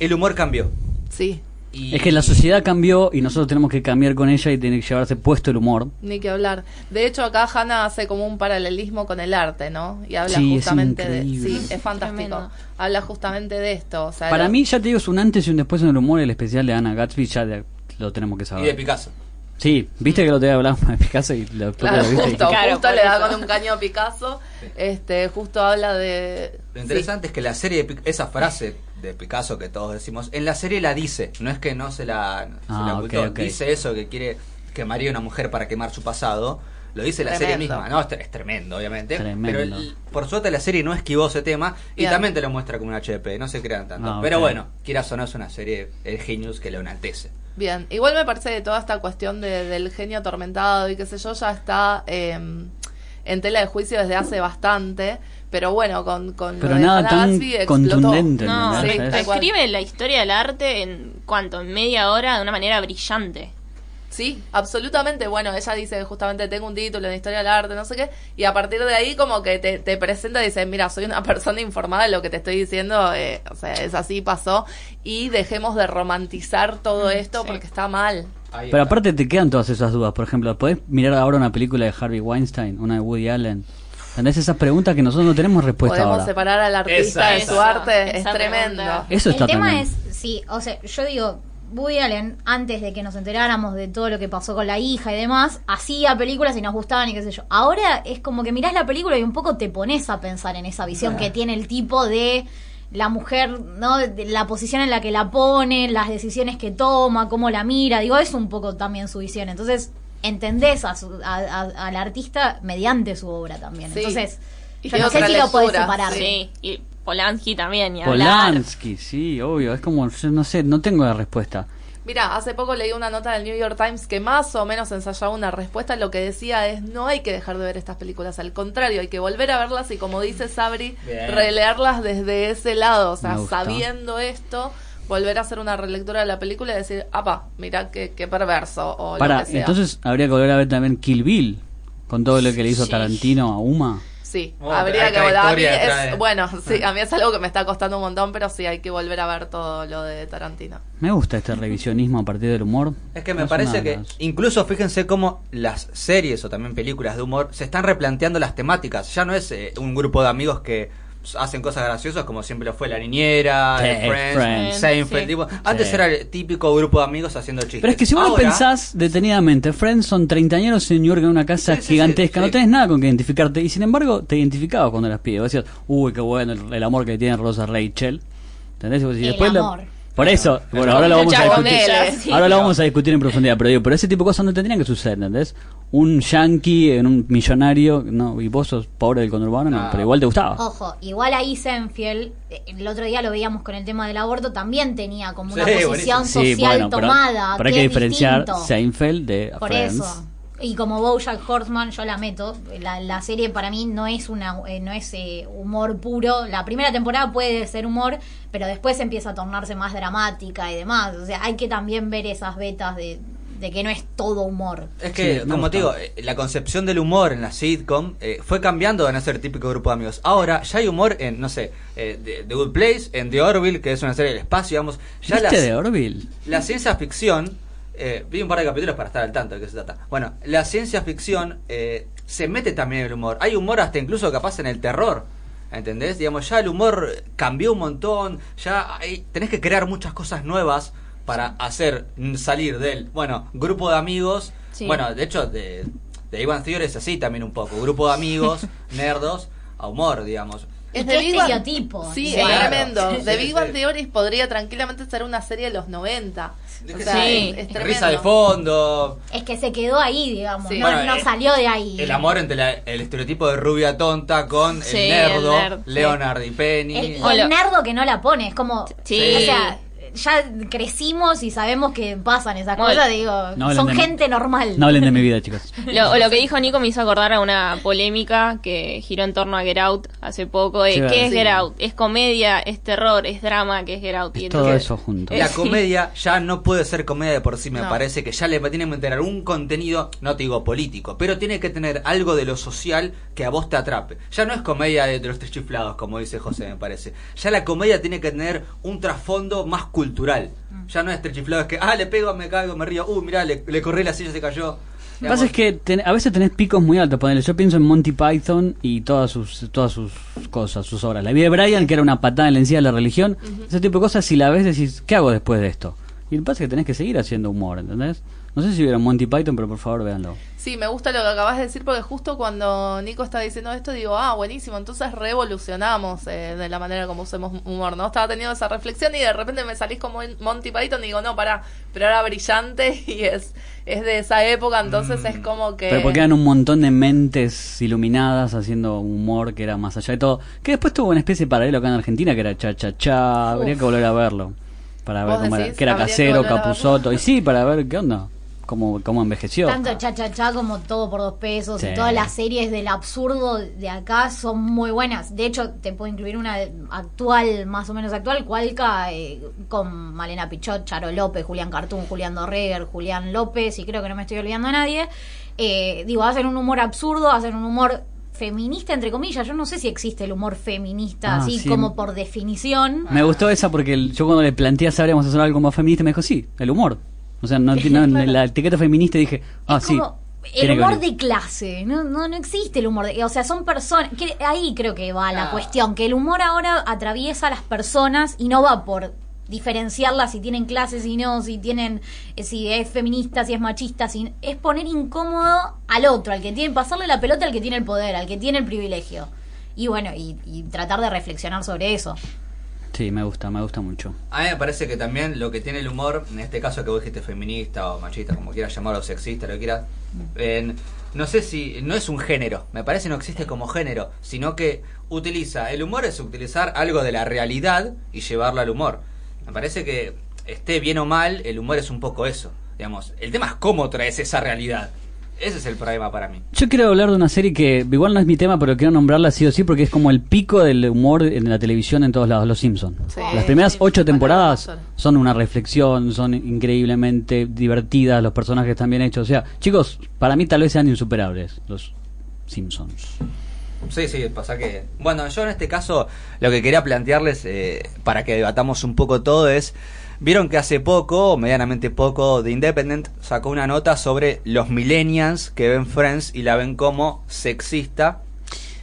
el humor cambió. Sí, Y- Es que la sociedad cambió y nosotros tenemos que cambiar con ella y tiene que llevarse puesto el humor. ni que hablar. De hecho, acá Hanna hace como un paralelismo con el arte, ¿no? Y habla Sí, es justamente de. increíble. Sí, es fantástico. Tremendo. Habla justamente de esto. O sea, Para lo- mí, ya te digo, es un antes y un después en el humor. El especial de Ana Gatsby ya de- lo tenemos que y saber. de Picasso. Sí, viste que lo te hablábamos de Picasso y lo, Claro, lo viste justo, Claro, justo le da con un caño a Picasso. Este, justo habla de. Lo interesante es que la serie, de esa frase de Picasso que todos decimos, en la serie la dice, no es que no se la, se Ah, la ok, ocultó, dice eso, que quiere quemaría a una mujer para quemar su pasado, lo dice la serie misma, no, es, es tremendo, obviamente, Tremendo. pero el- por suerte la serie no esquivó ese tema y también te lo muestra como un HP, no se crean tanto, Ah, pero bueno, quieras o no es una serie, el genius que lo enaltece. Bien, igual me parece que toda esta cuestión de- del genio atormentado y qué sé yo ya está eh, en tela de juicio desde hace bastante, pero bueno, con, con Pero nada tan explotó. contundente. No, sí, escribe la historia del arte en cuanto, en media hora de una manera brillante. Sí, absolutamente. Bueno, ella dice que justamente tengo un título en historia del arte, no sé qué, y a partir de ahí como que te, te presenta y dice, mira, soy una persona informada de lo que te estoy diciendo, eh, o sea, es así, pasó, y dejemos de romantizar todo esto sí. porque está mal. Pero aparte te quedan todas esas dudas. Por ejemplo, ¿podés mirar ahora una película de Harvey Weinstein, una de Woody Allen? ¿Entendés esas preguntas que nosotros no tenemos respuesta Podemos ahora? separar al artista Esa, de esa. su arte, Esa es tremendo. pregunta. Eso está el tema tremendo. es, sí, o sea, yo digo, Woody Allen, antes de que nos enteráramos de todo lo que pasó con la hija y demás, hacía películas y nos gustaban y qué sé yo. Ahora es como que mirás la película y un poco te pones a pensar en esa visión que tiene el tipo de la mujer, ¿no? De la posición en la que la pone, las decisiones que toma, cómo la mira. Digo, es un poco también su visión. Entonces, entendés a su- a- a- al artista mediante su obra también. Sí. Entonces, yo no sé si lo podés separar. Sí, y Polanski también, y hablar. Polanski, sí, obvio. Es como, yo no sé, no tengo la respuesta. Mira, hace poco leí una nota del New York Times que más o menos ensayaba una respuesta. Lo que decía es, no hay que dejar de ver estas películas, al contrario, hay que volver a verlas y como dice Sabri, Bien. releerlas desde ese lado, o sea, sabiendo esto, volver a hacer una relectura de la película y decir, apa, mira qué, qué perverso o lo Para, que sea. entonces habría que volver a ver también Kill Bill, con todo lo que le hizo Sí. Tarantino a Uma. Sí, Oh, habría hay que volver. A mí es, bueno, sí, a mí es algo que me está costando un montón, pero sí, hay que volver a ver todo lo de Tarantino. Me gusta este revisionismo a partir del humor. Es que me Es parece que las- incluso fíjense cómo las series o también películas de humor se están replanteando las temáticas. Ya no es eh, un grupo de amigos que hacen cosas graciosas como siempre lo fue La Niñera, Sí, Friends, Friends. Seinfeld. Sí. tipo, antes Sí. era el típico grupo de amigos haciendo chistes. Pero es que si vos lo Ahora- pensás detenidamente, Friends son treintañeros en New York en una casa gigantesca, sí, sí. no tenés nada con que identificarte, y sin embargo te identificabas cuando eras pibe. Vos decías, uy, qué bueno el, el amor que tiene Rosa Rachel. ¿Entendés? Y vos- y El después. Por eso, bueno, ahora lo vamos a discutir. Ahora lo vamos a discutir en profundidad, pero digo, pero ese tipo de cosas no tendrían que suceder, ¿entendés? Un yankee en un millonario, no, y vos sos pobre del conurbano, no, No. pero igual te gustaba. Ojo, igual ahí Senfield, eh, el otro día lo veíamos con el tema del aborto, también tenía como una Sí, posición buenísimo. Sí, social bueno, tomada. pero hay que diferenciar distinto. Seinfeld de Por Friends. eso. Y como Bojack Horseman, yo la meto. La, la serie para mí no es una eh, no es eh, humor puro. La primera temporada puede ser humor, pero después empieza a tornarse más dramática y demás. O sea, hay que también ver esas vetas de, de que no es todo humor. Es que, Sí, como te digo, eh, la concepción del humor en la sitcom eh, fue cambiando de no ser típico grupo de amigos. Ahora ya hay humor en, no sé, eh, The, The Good Place, en The Orville, que es una serie del espacio, digamos. Ya ¿Viste la, de Orville? la ciencia ficción, eh, vi un par de capítulos para estar al tanto de qué se trata. Bueno, la ciencia ficción eh, se mete también en el humor. Hay humor hasta incluso capaz en el terror. ¿Entendés? Digamos, ya el humor cambió un montón. Ya hay- tenés que crear muchas cosas nuevas para hacer salir del, bueno, grupo de amigos. Sí. Bueno, de hecho, de, de Ivan Theory es así también un poco. Grupo de amigos, nerdos, a humor, digamos. Es de estereotipo. Sí, es claro. tremendo. Sí, The sí, Big Bang. Theory podría tranquilamente ser una serie de los 90. O sea, Sí. es. Risa de fondo. Es que se quedó ahí, digamos. Sí. No, Bueno, no eh, salió de ahí. El amor entre la- el estereotipo de rubia tonta con Sí, el nerdo, el nerd, sí. Leonard y Penny. El, el nerdo que no la pone, es como. Sí. O sea, ya crecimos y sabemos que pasan esas Bueno, cosas, digo, no son gente normal. No hablen de mi vida, chicos. Lo, o lo que dijo Nico me hizo acordar a una polémica que giró en torno a Get Out hace poco. De, Sí, ¿Qué es sí. Get Out? ¿Es comedia? ¿Es terror? ¿Es drama? ¿Qué es Get Out? Y todo entonces- eso junto. La comedia ya no puede ser comedia de por sí, me No. parece que ya le tiene que meter algún contenido, no te digo político, pero tiene que tener algo de lo social que a vos te atrape. Ya no es comedia de, de los tres chiflados, como dice José, me parece. Ya la comedia tiene que tener un trasfondo más cultural. Ya no es tres chiflados que, ah, le pego, me caigo, me río, uh, mirá, le, le corrí la silla, se cayó. Lo que pasa es que ten- a veces tenés picos muy altos. Ponele, yo pienso en Monty Python y todas sus todas sus cosas, sus obras. La vida de Brian, que era una patada en la encía de la religión. Ese tipo de cosas, si la ves, decís, ¿qué hago después de esto? Y lo que pasa es que tenés que seguir haciendo humor, ¿entendés? No sé si vieron Monty Python, pero por favor véanlo. Sí, me gusta lo que acabas de decir porque justo cuando Nico estaba diciendo esto digo, ah, buenísimo, entonces revolucionamos eh, de la manera como usemos humor, ¿no? Estaba teniendo esa reflexión y de repente me salís como Monty Python y digo, no, para, pero era brillante y es, es de esa época, entonces Mm. es como que... Pero porque eran un montón de mentes iluminadas haciendo humor que era más allá de todo. Que después tuvo una especie de paralelo acá en Argentina que era cha cha cha. Habría que volver a verlo. Para ver ¿Vos cómo era. Que era casero, capuzoto. Y sí, para ver qué onda. Cómo, cómo envejeció. Tanto cha cha cha como todo por dos pesos Sí. y todas las series del absurdo de acá son muy buenas. De hecho, te puedo incluir una actual, más o menos actual, Cualca, eh, con Malena Pichot, Charo López, Julián Cartún, Julián Dorreger, Julián López, y creo que no me estoy olvidando a nadie. Eh, digo, hacen un humor absurdo, hacen un humor feminista, entre comillas. Yo no sé si existe el humor feminista, Ah, así sí. como por definición. Me gustó esa porque el- yo cuando le planteé a Sabríamos hacer algo más feminista me dijo, sí, el humor. O sea, no, no- Claro. la etiqueta feminista dije, ah, Es sí. el humor de clase, no, no, no existe el humor de, o sea, son personas, que ahí creo que va la Ah. cuestión, que el humor ahora atraviesa a las personas y no va por diferenciarlas si tienen clases, si no, si tienen, eh, si es feminista, si es machista, si, es poner incómodo al otro, al que tiene, pasarle la pelota al que tiene el poder, al que tiene el privilegio. Y bueno, y, y tratar de reflexionar sobre eso. Sí, me gusta, me gusta mucho. A mí me parece que también lo que tiene el humor, en este caso que vos dijiste feminista o machista, como quieras llamarlo, sexista, lo que quieras, en- no sé si, no es un género, me parece no existe como género, sino que utiliza, el humor es utilizar algo de la realidad y llevarlo al humor. Me parece que esté bien o mal, el humor es un poco eso, digamos. El tema es cómo traes esa realidad. Ese es el problema para mí. Yo quiero hablar de una serie que igual no es mi tema, pero quiero nombrarla sí o sí porque es como el pico del humor en la televisión en todos lados, Los Simpsons. Sí, Las primeras sí, ocho sí, temporadas son una reflexión, son increíblemente divertidas, los personajes están bien hechos. O sea, chicos, para mí tal vez sean insuperables los Simpsons. Sí, sí, pasa que... Bueno, yo en este caso lo que quería plantearles eh, para que debatamos un poco todo es... Vieron que hace poco, o medianamente poco, The Independent sacó una nota sobre los millennials que ven Friends y la ven como sexista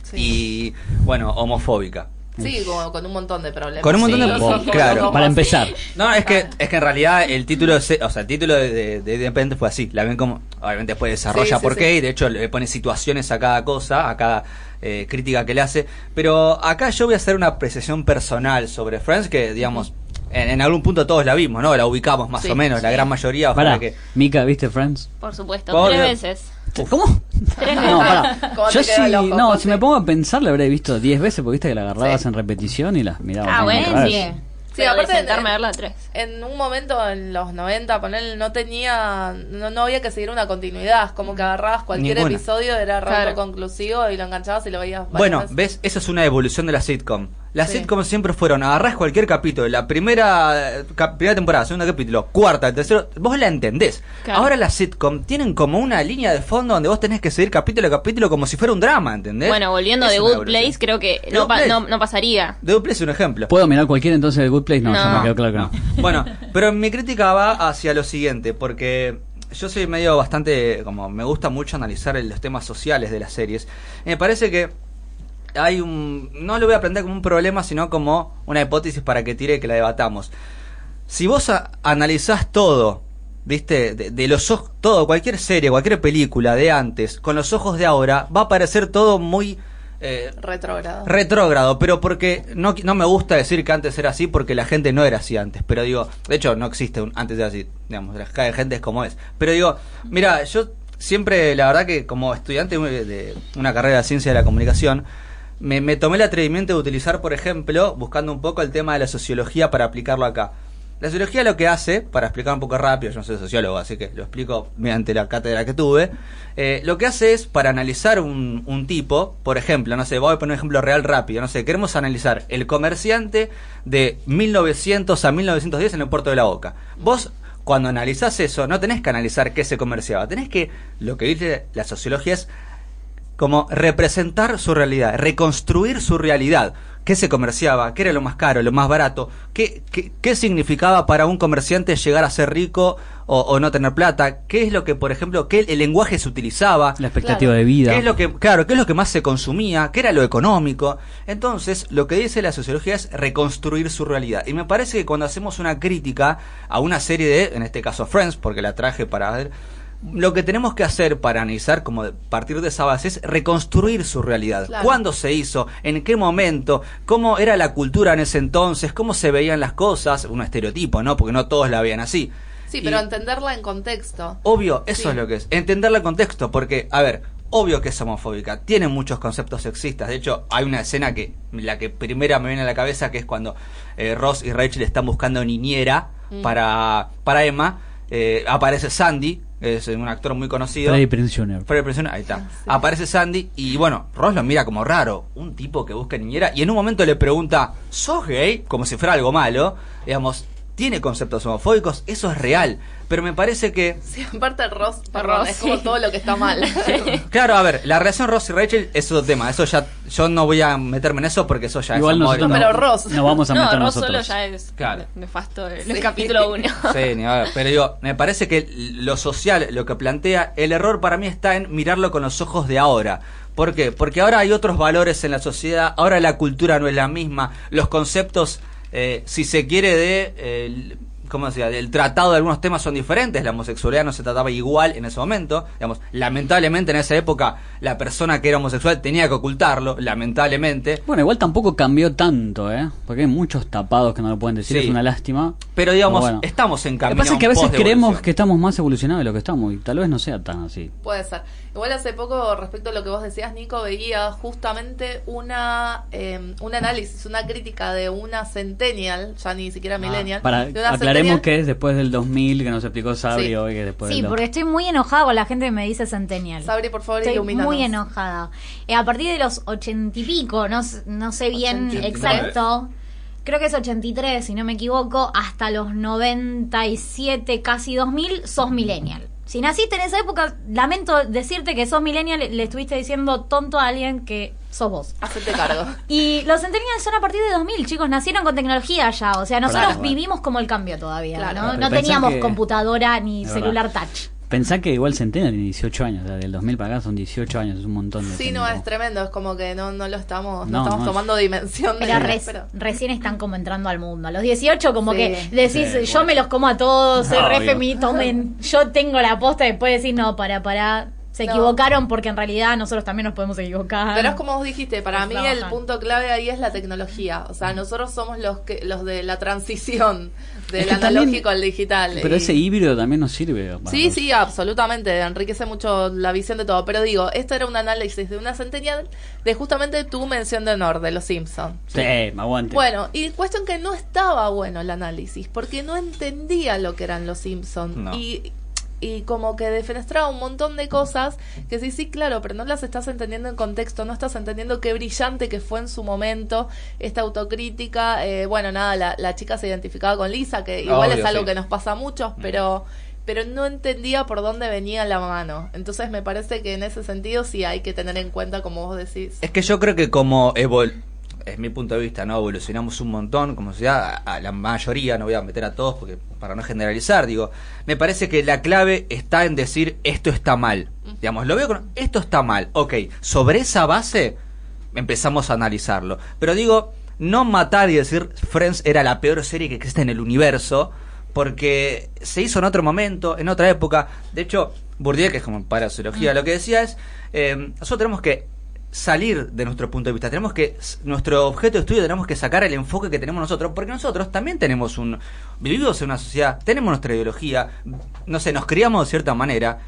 Sí. y, bueno, homofóbica. Sí, como con un montón de problemas. Con un montón de- Sí, como claro, Para empezar. No, es que, es que en realidad el título, de o sea, el título de, de, de Independiente fue así. La ven como, obviamente después desarrolla por sí. qué y de hecho le pone situaciones a cada cosa, a cada eh, crítica que le hace. Pero acá yo voy a hacer una apreciación personal sobre Friends que, digamos, en, en algún punto todos la vimos, ¿no? La ubicamos más Sí, o menos, la gran mayoría. Pará, que... Mika, ¿viste Friends? Por supuesto, Por tres veces. ¿Cómo? Tres No, veces. ¿Cómo Yo sí, ojo, no, José? si me pongo a pensar, la habré visto 10 veces porque viste que la agarrabas Sí. en repetición y las mirabas. Ah, bueno, sí. Sí, Pero aparte de- sentarme a verla tres. En un momento en los 90, poner no tenía, no, no había que seguir una continuidad, como que agarrabas cualquier Ninguna. episodio, era rato Claro. conclusivo y lo enganchabas y lo veías. Bueno, veces. ves, eso es una evolución de la sitcom. Las Sí. sitcoms siempre fueron, agarrás cualquier capítulo, la primera, eh, cap- primera temporada, segundo capítulo, cuarta, el tercero, vos la entendés. Claro. Ahora las sitcom tienen como una línea de fondo donde vos tenés que seguir capítulo a capítulo como si fuera un drama, ¿entendés? Bueno, volviendo Es de una Good. Place, creo que The no, pa- no, no pasaría. The Good Place es un ejemplo. ¿Puedo mirar cualquiera entonces de Good Place? No, ya me quedó claro que no. Bueno, pero mi crítica va hacia lo siguiente, porque yo soy medio bastante, como me gusta mucho analizar el- los temas sociales de las series. Me parece que hay un, no lo voy a aprender como un problema, sino como una hipótesis para que tire y que la debatamos. Si vos a- analizás todo, viste, de, de los ojos, todo, cualquier serie, cualquier película de antes, con los ojos de ahora, va a parecer todo muy... eh, Retrógrado. retrógrado, pero porque no, no me gusta decir que antes era así porque la gente no era así antes, pero digo, de hecho no existe un antes era así, digamos, la gente es como es. Pero digo, mira, yo siempre, la verdad que como estudiante de de una carrera de ciencia de la comunicación, me, me tomé el atrevimiento de utilizar, por ejemplo, buscando un poco el tema de la sociología para aplicarlo acá. La sociología lo que hace, para explicar un poco rápido, yo no soy sociólogo, así que lo explico mediante la cátedra que tuve, eh, lo que hace es, para analizar un, un tipo, por ejemplo, no sé, voy a poner un ejemplo real rápido, no sé, queremos analizar el comerciante de 1900 a 1910 en el puerto de la Boca. Vos, cuando analizás eso, no tenés que analizar qué se comerciaba, tenés que, lo que dice la sociología es como representar su realidad, reconstruir su realidad. ¿Qué se comerciaba? ¿Qué era lo más caro, lo más barato? ¿Qué, qué, qué significaba para un comerciante llegar a ser rico o, o no tener plata? ¿Qué es lo que, por ejemplo, qué el lenguaje se utilizaba? La expectativa Claro. de vida. ¿Qué es lo que, claro, qué es lo que más se consumía? ¿Qué era lo económico? Entonces, lo que dice la sociología es reconstruir su realidad. Y me parece que cuando hacemos una crítica a una serie de, en este caso Friends, porque la traje para ver, lo que tenemos que hacer para analizar, como de partir de esa base, es reconstruir su realidad. Claro. ¿Cuándo se hizo? ¿En qué momento? ¿Cómo era la cultura en ese entonces? ¿Cómo se veían las cosas? Un estereotipo, ¿no? Porque no todos la veían así. Sí, Y- pero entenderla en contexto. Obvio, eso Sí. es lo que es. Entenderle el contexto, porque, a ver, obvio que es homofóbica, tiene muchos conceptos sexistas. De hecho, hay una escena que, la que primera me viene a la cabeza, que es cuando eh, Ross y Rachel están buscando niñera Mm. para, para Emma. Eh, aparece Sandy, es un actor muy conocido. Freddie Prinze Jr. Freddie Prinze Jr., ahí está. Aparece Sandy y bueno, Ross lo mira como raro, un tipo que busca niñera y en un momento le pregunta, ¿sos gay? Como si fuera algo malo. Digamos, tiene conceptos homofóbicos, eso es real. Pero me parece que Sí, aparte Ross, perdón, Ross, es como sí. todo lo que está mal. Claro, a ver, la relación Ross y Rachel es otro tema. Eso ya, yo no voy a meterme en eso porque eso ya Igual es nosotros No, pero Ross. no vamos a No, meter Ross solo nosotros. ya es Claro. nefasto en Sí. el capítulo 1. Sí, ni a ver, pero digo, me parece que lo social, lo que plantea, el error para mí está en mirarlo con los ojos de ahora. ¿Por qué? Porque ahora hay otros valores en la sociedad, ahora la cultura no es la misma, los conceptos, eh, si se quiere, de... eh, ¿Cómo decía? Del tratado de algunos temas son diferentes. La homosexualidad no se trataba igual en ese momento. Digamos, lamentablemente en esa época la persona que era homosexual tenía que ocultarlo, lamentablemente. Bueno, igual tampoco cambió tanto, ¿eh? Porque hay muchos tapados que no lo pueden decir, Sí. es una lástima. Pero digamos, bueno. estamos en Lo que camino. pasa es que a veces creemos que estamos más evolucionados de lo que estamos y tal vez no sea tan así. Puede ser. Igual hace poco, respecto a lo que vos decías, Nico, veía justamente una eh, un análisis, una crítica de una centennial, ya ni siquiera millennial. Para, de una aclaremos centennial- que es después del 2000, que nos explicó Sabri Sí. hoy, que después Sí, del porque estoy muy enojada con la gente que me dice Centennial. Sabri, por favor, Estoy muy enojada. Eh, a partir de los ochenta y pico, no, no sé bien 83. exacto. Creo que es 83, si no me equivoco, hasta los 97, casi 2000, sos millennial. Si naciste en esa época, lamento decirte que sos millennial, le estuviste diciendo tonto a alguien que sos vos. Hacete cargo. Y los centennials son a partir de 2000, chicos, nacieron con tecnología ya, o sea, nosotros Claro. vivimos como el cambio todavía, Claro. ¿no? No teníamos que- computadora ni celular touch. Pensá que igual Centena tiene 18 años, o sea, del 2000 para acá son 18 años, es un montón de Sí, no, es tremendo, es como que no, no lo estamos, no, No, estamos no es- tomando dimensión de Pero re- pero- recién están como entrando al mundo. A los 18 como Sí. que decís, Sí, yo bueno. me los como a todos, soy re femi, tomen, yo tengo la posta, después decís, no, para, para, se No. equivocaron porque en realidad nosotros también nos podemos equivocar. Pero es como vos dijiste, para mí trabajar. el punto clave ahí es la tecnología. O sea, nosotros somos los que los de la transición del Es que también- analógico al digital. Pero Y- ese híbrido también nos sirve. Sí, los- sí, absolutamente, enriquece mucho la visión de todo. Pero digo, esto era un análisis de una centenial de justamente tu mención de honor de los Simpsons. Sí, me aguante. Bueno, y cuestión que no estaba bueno el análisis, porque no entendía lo que eran los Simpsons. No. Y, y como que defenestraba un montón de cosas que sí, sí, claro, pero no las estás entendiendo en contexto, no estás entendiendo qué brillante que fue en su momento esta autocrítica. Eh, bueno, nada, la, la chica se identificaba con Lisa, que igual Obvio, es algo sí. que nos pasa a muchos, pero pero no entendía por dónde venía la mano. Entonces me parece que en ese sentido sí hay que tener en cuenta, como vos decís. Es que yo creo que como evol es mi punto de vista, ¿no? Evolucionamos un montón como sociedad, a, a la mayoría, no voy a meter a todos porque para no generalizar, digo, me parece que la clave está en decir esto está mal. Digamos, lo veo con esto está mal. Ok, sobre esa base empezamos a analizarlo. Pero digo, no matar y decir Friends era la peor serie que existe en el universo, porque se hizo en otro momento, en otra época. De hecho, Bourdieu, que es como para sociología, lo que decía es, eh, nosotros tenemos que salir de nuestro punto de vista, tenemos que, nuestro objeto de estudio tenemos que sacar el enfoque que tenemos nosotros, porque nosotros también tenemos un, vivimos en una sociedad, tenemos nuestra ideología, no sé, nos criamos de cierta manera.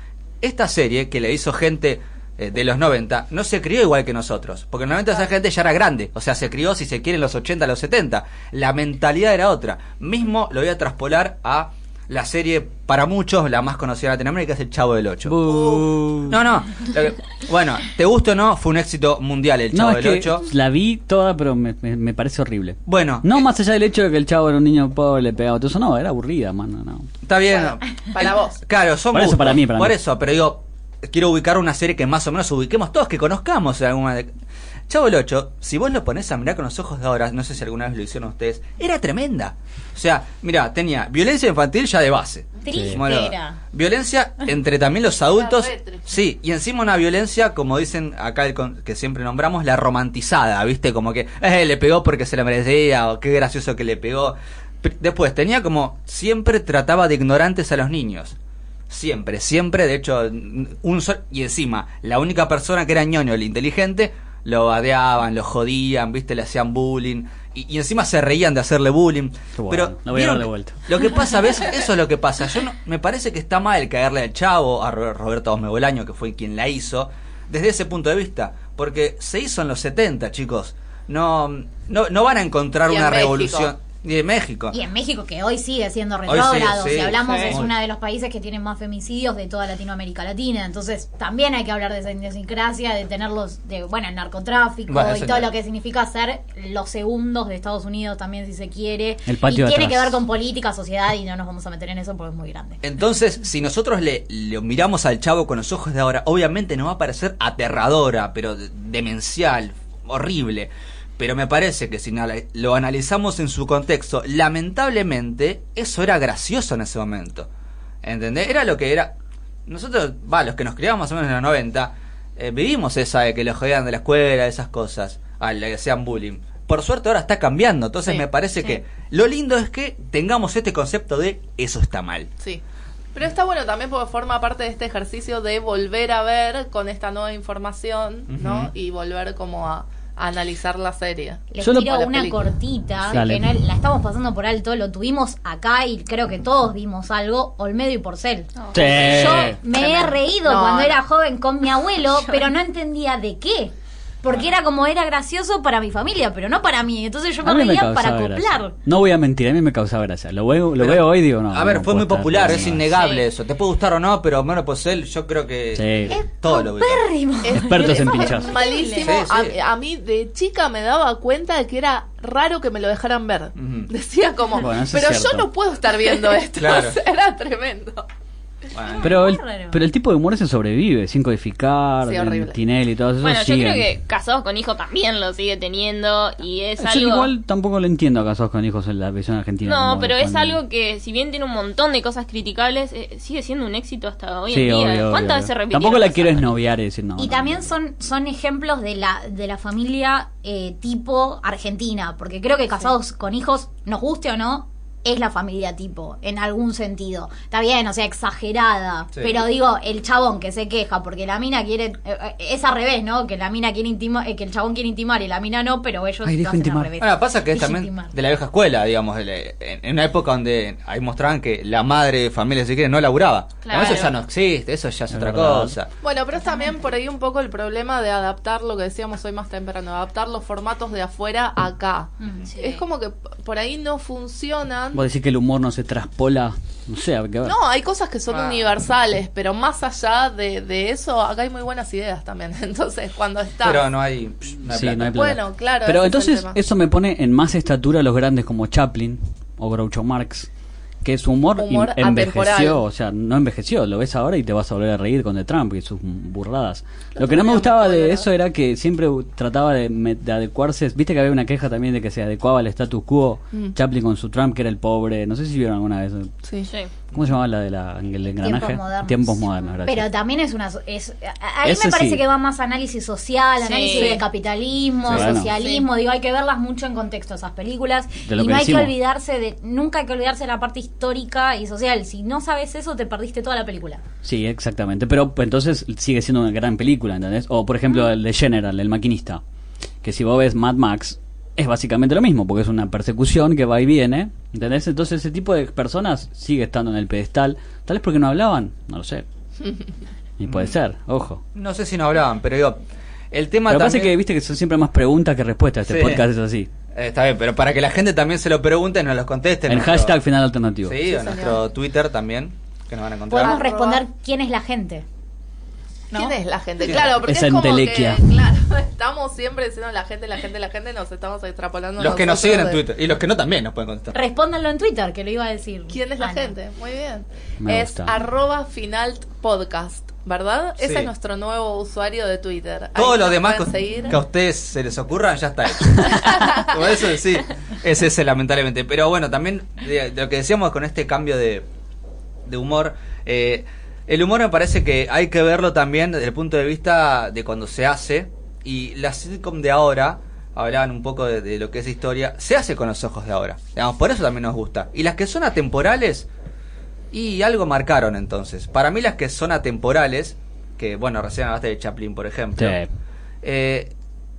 Esta serie que le hizo gente eh, de los 90 no se crió igual que nosotros, porque en los 90 esa gente ya era grande, o sea, se crió si se quiere en los 80, los 70. La mentalidad era otra. Mismo lo voy a traspolar a la serie para muchos, la más conocida de Latinoamérica, es El Chavo del 8. Bu. No, no. que- bueno, te guste o no, fue un éxito mundial el Chavo No, es del que 8. la vi toda, pero me, me- me parece horrible. Bueno, No eh, más allá del hecho de que el chavo era un niño pobre, le pegaba todo eso, no, era aburrida, mano, no. está bien. Bueno, para vos. Claro, son Por eso, gustos. para mí, para Por mí. eso, pero digo, quiero ubicar una serie que más o menos ubiquemos todos, que conozcamos alguna de... Chavo el 8, si vos lo ponés a mirar con los ojos de ahora, no sé si alguna vez lo hicieron ustedes, era tremenda. O sea, mira, tenía violencia infantil ya de base. Bueno, era. Violencia entre también los adultos. Sí, y encima una violencia, como dicen acá el con- que siempre nombramos, la romantizada, ¿viste? Como que eh, le pegó porque se la merecía, o qué gracioso que le pegó. Después, tenía como, siempre trataba de ignorantes a los niños. Siempre, siempre, de hecho, un sol- y encima, la única persona que era ñoño, el inteligente, lo badeaban, lo jodían, ¿viste? Le hacían bullying. Y, y encima se reían de hacerle bullying. Bueno, Pero, lo voy a. Lo que pasa, ¿ves? Eso es lo que pasa. Yo no, me parece que está mal caerle al chavo, a Ro- Roberto Osme Bolaño, que fue quien la hizo, desde ese punto de vista. Porque se hizo en los 70, chicos. No, no, no van a encontrar Y en una México. revolución. Ni de México. Y en México, que hoy sigue siendo retrógrado, sí, si hablamos, sí. es uno de los países que tienen más femicidios de toda Latinoamérica Latina. Entonces, también hay que hablar de esa idiosincrasia, de tenerlos, de, bueno, el narcotráfico Bueno, y todo lo que significa ser los segundos de Estados Unidos también, si se quiere. El patio y tiene atrás. que ver con política, sociedad, y no nos vamos a meter en eso porque es muy grande. Entonces, si nosotros le, le miramos al chavo con los ojos de ahora, obviamente nos va a parecer aterradora, pero de- demencial, horrible. Pero me parece que si lo analizamos en su contexto, lamentablemente, eso era gracioso en ese momento. ¿Entendés? Era lo que era. Nosotros, va, los que nos criamos más o menos en los 90, eh, vivimos esa de que los jodían de la escuela, esas cosas, a la que sean bullying. Por suerte ahora está cambiando, entonces Sí, me parece sí. que lo lindo es que tengamos este concepto de eso está mal. Sí. Pero está bueno también porque forma parte de este ejercicio de volver a ver con esta nueva información, ¿no? Y volver como a, a analizar la serie. Les Yo tiro una película. cortita Dale. que no- la estamos pasando por alto, lo tuvimos acá y creo que todos vimos algo, Olmedo y Porcel. Sí. Yo me he reído No, cuando era joven con mi abuelo, pero no entendía de qué. Porque era como era gracioso para mi familia, pero no para mí. Entonces yo me me reía para acoplar. gracia. No voy a mentir, a mí me causaba gracia. Lo veo, lo Pero, veo hoy digo, no. a ver, no fue muy popular, es innegable Sí. eso. Te puede gustar o no, pero Mano Posel, yo creo que Sí. Es todo lo paupérrimo. Expertos en Es pinchazos. Malísimo. Sí, sí. A, a mí de chica me daba cuenta de que era raro que me lo dejaran ver. Decía como, Bueno, pero yo no puedo estar viendo esto. Claro. O sea, era tremendo. Bueno, Pero el, raro. pero el tipo de humor se sobrevive, sin codificar, Sí. Tinelli y todo eso. Bueno, yo creo que Casados con Hijos también lo sigue teniendo y es Yo algo... igual tampoco lo entiendo a Casados con Hijos en la versión argentina. No, pero es cuando- algo que si bien tiene un montón de cosas criticables, eh, sigue siendo un éxito hasta hoy Sí, en día. obvio, ¿Cuántas obvio. veces repitieron Tampoco la quiero esnoviar y decir no. Y no, también no. son, son ejemplos de la, de la familia eh, tipo argentina, porque creo que casados con hijos, nos guste o no, es la familia tipo, en algún sentido. Está bien, o sea, exagerada, Sí. pero digo, el chabón que se queja porque la mina quiere, eh, eh, es al revés, ¿no? Que la mina quiere intimar, eh, que el chabón quiere intimar y la mina no, pero ellos Ay, lo hacen intimar. al revés. Bueno, pasa que es también intimar. de la vieja escuela, digamos, en, en una época donde ahí mostraban que la madre de familia, si quiere, no laburaba. Claro. No, eso ya no existe, eso ya es, Es otra verdad. cosa. Bueno, pero es también por ahí un poco el problema de adaptar lo que decíamos hoy más temprano, adaptar los formatos de afuera acá. Mm. Sí. Es como que por ahí no funcionan. Vos decís que el humor no se traspola, no sé, hay que ver. No, hay cosas que son Ah. universales, pero más allá de, de eso, acá hay muy buenas ideas también. Entonces, cuando está... Pero no hay, psh, no hay Sí, plata. no hay plata. Bueno, claro. Pero es entonces tema. eso me pone en más estatura a los grandes como Chaplin o Groucho Marx, que su humor, envejeció, atemporal. o sea, no envejeció, lo ves ahora y te vas a volver a reír con de Trump y sus burradas. Lo que no me gustaba de eso era que siempre trataba de, me- de adecuarse, viste que había una queja también de que se adecuaba al status quo, Mm. Chaplin con su Trump que era el pobre, no sé si vieron alguna vez, Sí. Sí. ¿Cómo se llamaba la de la, el engranaje? Tiempos modernos. Tiempos modernos, gracias. Pero también es una... Es, a- a mí Ese me parece sí. que va más análisis social, Sí. análisis Sí. de capitalismo, Sí. Bueno. socialismo. Digo, hay que verlas mucho en contexto esas películas. De lo y que no hay que olvidarse de... Nunca hay que olvidarse de la parte histórica y social. Si no sabes eso, te perdiste toda la película. Sí, exactamente. Pero pues, entonces sigue siendo una gran película, ¿entendés? O por ejemplo el de General, el maquinista. Que si vos ves Mad Max, es básicamente lo mismo, porque es una persecución que va y viene, ¿entendés? Entonces ese tipo de personas sigue estando en el pedestal. Tal vez porque no hablaban, no lo sé. Y puede ser, ojo. No sé si no hablaban, pero digo, el tema Lo que pasa es que viste que son siempre más preguntas que respuestas. Este Sí. podcast es así. Eh, está bien, pero para que la gente también se lo pregunte, nos los conteste. El nuestro- hashtag final alternativo. Sí, Sí, o nuestro. Twitter también, que nos van a encontrar. Podemos responder quién es la gente. ¿No? ¿Quién es la gente? ¿Quién Claro, porque Esa es como entelequia. que, claro, estamos siempre diciendo la gente, la gente, la gente, nos estamos extrapolando. Los que nos siguen en Twitter y los que no también nos pueden contestar. Respóndanlo en Twitter, que lo iba a decir. ¿Quién es la Ana. gente? Muy bien. Me es gusta. arroba final podcast, ¿verdad? Sí. Ese es nuestro nuevo usuario de Twitter. Todo lo demás que, que a ustedes se les ocurran ya está hecho. Por eso sí, es ese lamentablemente. Pero bueno, también de, de lo que decíamos con este cambio de, de humor, eh, el humor me parece que hay que verlo también desde el punto de vista de cuando se hace. Y la sitcom de ahora, hablaban un poco de, de lo que es historia, se hace con los ojos de ahora. Digamos, por eso también nos gusta. Y las que son atemporales, y algo marcaron entonces. Para mí las que son atemporales, que bueno, recién hablaste de Chaplin, por ejemplo. Sí. Eh,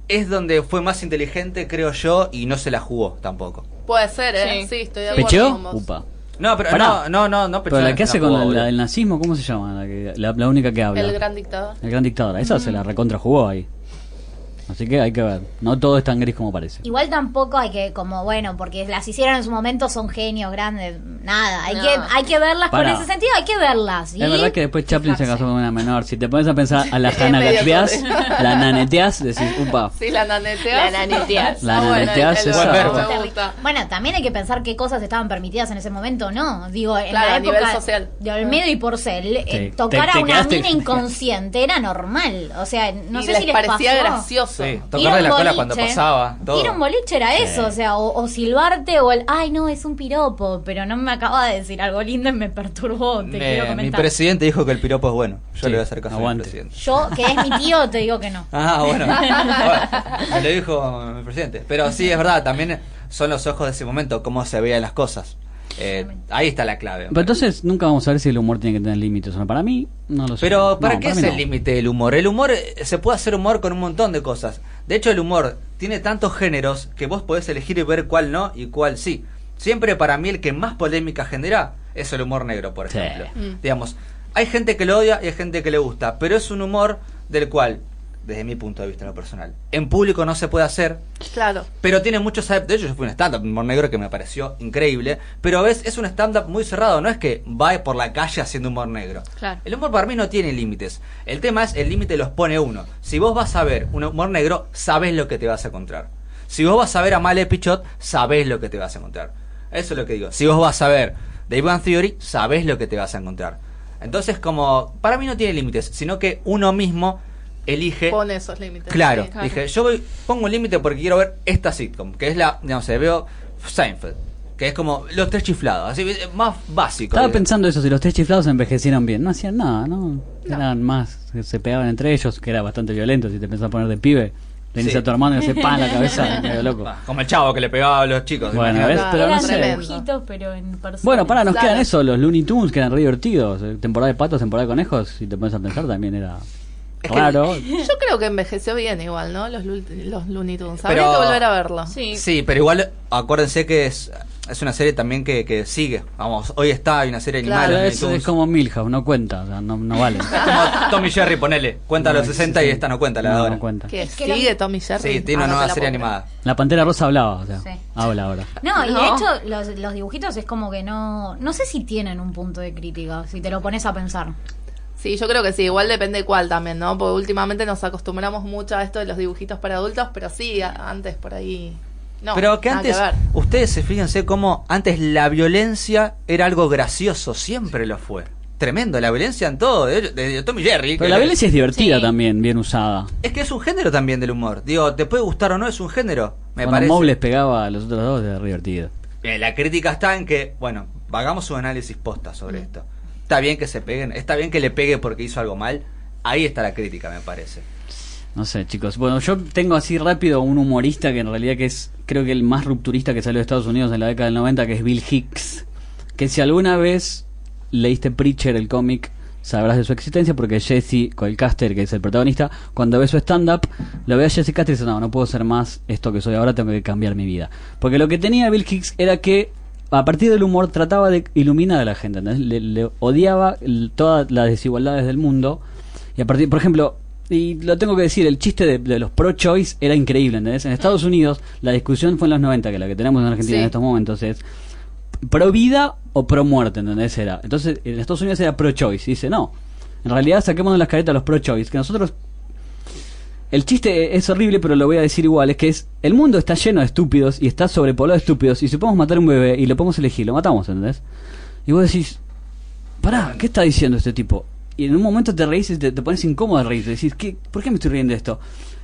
es donde fue más inteligente, creo yo, y no se la jugó tampoco. Puede ser, ¿eh? Sí. Sí, estoy de acuerdo ¿Pecheó? con vos. Upa. No, pero Pará. no, no, no, no Pero la que hace con jugó, la, del nazismo, ¿cómo se llama? La, que- la- la única que habla. El gran dictador. El gran dictador. Esa se la recontra jugó ahí. Así que hay que ver. No todo es tan gris como parece. Igual tampoco hay que, como bueno, porque las hicieron en su momento, son genios grandes. Nada, hay, No. que, hay que verlas Pará. con ese sentido, hay que verlas. Es verdad que después Chaplin se casó con una menor. Si te pones a pensar a la Es torpe. la naneteas, decís, upa. Sí, la naneteas. La naneteas. La Ah, bueno, naneteas el- el esa. verbo Buen me gusta. Bueno, también hay que pensar qué cosas estaban permitidas en ese momento, ¿no? Digo, en Claro, la a nivel época social. de Olmedo y Porcel, eh, Sí. tocar Te- a una quedaste- mina inconsciente era normal. O sea, no y sé les si les parecía pasó. gracioso. Sí, Ir a tocarle la cola cuando pasaba. Todo. Ir a un boliche era eso, o sea, o, o silbarte o el, ay no, es un piropo, pero no me acaba de decir algo lindo y me perturbó, te Me- quiero mi presidente dijo que el piropo es bueno. Yo Sí, le voy a hacer caso aguante. al presidente. Yo, que es mi tío, te digo que no. Ah, bueno. Bueno, me lo dijo mi presidente. Pero sí, es verdad, también son los ojos de ese momento, cómo se veían las cosas. Eh, ahí está la clave. Pero entonces nunca vamos a ver si el humor tiene que tener límites o no. Para mí, no lo sé. Pero ¿para No, qué es el no. límite del humor? El humor, eh, se puede hacer humor con un montón de cosas. De hecho, el humor tiene tantos géneros que vos podés elegir y ver cuál no y cuál sí. Siempre para mí el que más polémica genera es el humor negro, por Sí. ejemplo. Mm. Digamos, hay gente que lo odia y hay gente que le gusta, pero es un humor del cual, desde mi punto de vista lo personal, en público no se puede hacer, Claro. pero tiene muchos. De hecho, yo fui un stand-up de humor negro que me pareció increíble. Pero a veces es un stand-up muy cerrado. No es que va por la calle haciendo humor negro. Claro. El humor para mí no tiene límites. El tema es el límite los pone uno. Si vos vas a ver un humor negro, sabés lo que te vas a encontrar. Si vos vas a ver a Male Pichot, sabés lo que te vas a encontrar. Eso es lo que digo. Si vos vas a ver Big Bang Theory, sabés lo que te vas a encontrar. Entonces, como, para mí no tiene límites, sino que uno mismo elige. Pone esos límites. Claro, sí. Claro. dije, yo voy, pongo un límite porque quiero ver esta sitcom, que es la, no sé, veo Seinfeld, que es como los tres chiflados, así eh, más básico. Estaba pensando eso, si los tres chiflados envejecieron bien. No hacían nada, ¿no? Eran más, se pegaban entre ellos, que era bastante violento si te pensás poner de pibe. Tenés Sí. a tu hermano y hace pan en la cabeza, medio loco. ah, Como el chavo que le pegaba a los chicos. Bueno. ¿ves? Pero no sé. dibujitos, pero en persona. Bueno, pará, nos Claro. quedan eso, los Looney Tunes, que eran re divertidos. Temporada de patos, temporada de conejos, si te pones a pensar, también era Es que- raro. Yo creo que envejeció bien igual, ¿no? Los, los Looney Tunes. Habría Pero- que volver a verlo. Sí. Sí, pero igual acuérdense que es, es una serie también que, que sigue. Vamos, hoy está, hay una serie animada. Claro, los es, es como Milhouse, no cuenta, o sea, no, no vale. Como Tommy Jerry, ponele. Cuenta los No, 60 sí, y sí. esta no cuenta, la de No, ahora. no cuenta. ¿Qué? Es ¿Sigue Tommy Jerry? Sí, tiene Ah, una nueva serie animada. La Pantera Rosa hablaba, o sea, Sí. habla ahora. No, y de hecho los, los dibujitos es como que no... No sé si tienen un punto de crítica, si te lo pones a pensar. Sí, yo creo que sí, igual depende cuál también, ¿no? Porque últimamente nos acostumbramos mucho a esto de los dibujitos para adultos, pero sí, a- antes por ahí. No, pero que antes, ustedes se fíjense cómo antes la violencia era algo gracioso, siempre lo fue. Tremendo, la violencia en todo, de, de Tommy Jerry. Pero la violencia es divertida Sí. también, bien usada. Es que es un género también del humor. Digo, ¿te puede gustar o no? Es un género. Me Cuando parece. Mobles pegaba a los otros dos, era divertido. Eh, la crítica está en que, bueno, hagamos un análisis posta sobre Mm. esto. Está bien que se peguen, está bien que le pegue porque hizo algo mal. Ahí está la crítica, me parece. No sé, chicos. Bueno, yo tengo así rápido un humorista que en realidad que es, creo que el más rupturista que salió de Estados Unidos en la década del 90, que es Bill Hicks. Que si alguna vez leíste Preacher, el cómic, sabrás de su existencia porque Jesse Colcaster, que es el protagonista, cuando ve su stand-up, lo ve a Jesse Caster y dice, no, no puedo ser más esto que soy ahora, tengo que cambiar mi vida. Porque lo que tenía Bill Hicks era que a partir del humor trataba de iluminar a la gente. Le, le odiaba todas las desigualdades del mundo y a partir, por ejemplo, y lo tengo que decir, el chiste de, de los pro-choice era increíble, ¿entendés? En Estados Unidos la discusión fue en los 90, que la que tenemos en Argentina Sí. en estos momentos es pro vida o pro muerte, ¿entendés? Era. Entonces, en Estados Unidos era pro choice. Y dice, no, en realidad saquemos las caretas a los pro choice, que nosotros... El chiste es horrible, pero lo voy a decir igual, es que es el mundo está lleno de estúpidos y está sobrepoblado de estúpidos y si podemos matar a un bebé y lo podemos elegir, lo matamos, ¿entendés? Y vos decís, pará, ¿qué está diciendo este tipo? Y en un momento te reís y te, te pones incómodo de reírte, decís, ¿qué, ¿por qué me estoy riendo de esto?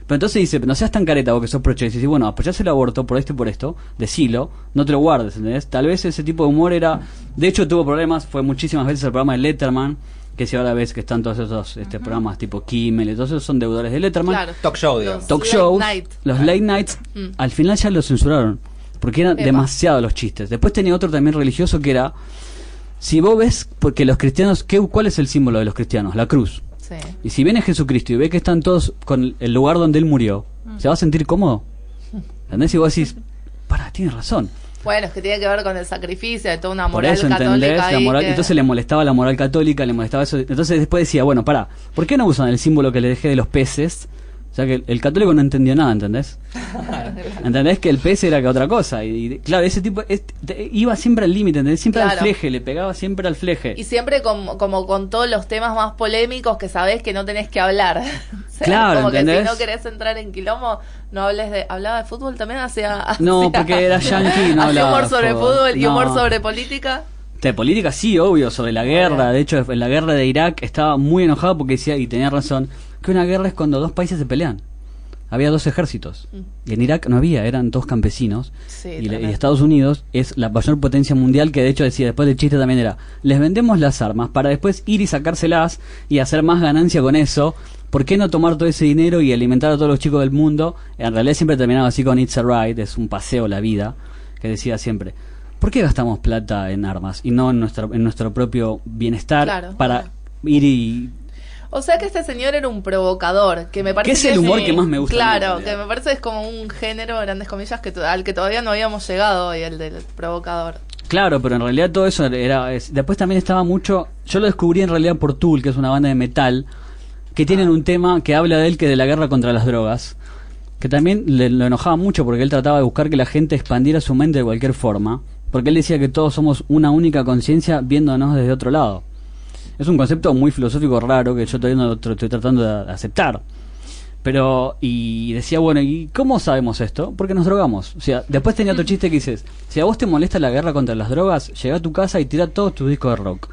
Pero entonces dice, no seas tan careta vos que sos pro choice. Y decís, bueno, apoyás el aborto por esto y por esto, decilo, no te lo guardes, ¿entendés? Tal vez ese tipo de humor era. De hecho, tuvo problemas, fue muchísimas veces el programa de Letterman, que si ahora ves que están todos esos este, programas tipo Kimmel, y todos esos son deudores de Letterman. Claro. Talk show, Los digamos. Talk late shows, night. los late nights, Mm. al final ya los censuraron, porque eran Epa. demasiados los chistes. Después tenía otro también religioso que era, si vos ves, porque los cristianos, ¿qué, ¿cuál es el símbolo de los cristianos? La cruz. Sí. Y si viene Jesucristo y ve que están todos con el lugar donde él murió, ¿se va a sentir cómodo? ¿Entendés? Y vos decís, para, tienes razón. Bueno, es que tiene que ver con el sacrificio de toda una Por moral eso, católica. ¿entendés? La ahí moral- que- Entonces le molestaba la moral católica, le molestaba eso. Entonces después decía, bueno, para, ¿por qué no usan el símbolo que le dejé de los peces? O sea que el, el católico no entendió nada, ¿entendés? ¿Entendés? Que el pez era que otra cosa. Y, y, claro, ese tipo iba siempre al límite, ¿entendés? Siempre al Claro. fleje, le pegaba siempre al fleje. Y siempre como, como con todos los temas más polémicos que sabés que no tenés que hablar. O sea, Claro, como que ¿entendés? si no querés entrar en quilombo, no hables de... ¿Hablaba de fútbol también? Hacía, No, hacía- porque era yankee, no hablaba humor sobre fútbol. fútbol y No. humor sobre política. De política sí, obvio, sobre la guerra. De hecho, en la guerra de Irak estaba muy enojado porque decía, y tenía razón, que una guerra es cuando dos países se pelean. Había dos ejércitos. Y en Irak no había, eran dos campesinos. Sí, y, la- y tremendo. Estados Unidos es la mayor potencia mundial que de hecho decía, después del chiste también era, les vendemos las armas para después ir y sacárselas y hacer más ganancia con eso. ¿Por qué no tomar todo ese dinero y alimentar a todos los chicos del mundo? En realidad siempre terminaba así con It's a Ride, es un paseo la vida, que decía siempre, ¿por qué gastamos plata en armas y no en nuestro, en nuestro propio bienestar Claro, para claro. ir y... O sea que este señor era un provocador, que me parece es el humor que más me gusta Claro, que me parece es como un género, grandes comillas, que al que todavía no habíamos llegado hoy, el del provocador. Claro, pero en realidad todo eso era... es- después también estaba mucho... Yo lo descubrí en realidad por Tool, que es una banda de metal, que tienen un tema que habla de él que de la guerra contra las drogas, que también le, lo enojaba mucho porque él trataba de buscar que la gente expandiera su mente de cualquier forma, porque él decía que todos somos una única conciencia viéndonos desde otro lado. Es un concepto muy filosófico raro que yo todavía no lo tr- estoy tratando de aceptar. Pero, y decía, bueno, ¿y cómo sabemos esto? Porque nos drogamos. O sea, después tenía otro chiste que dices, si a vos te molesta la guerra contra las drogas, llega a tu casa y tira todos tus discos de rock.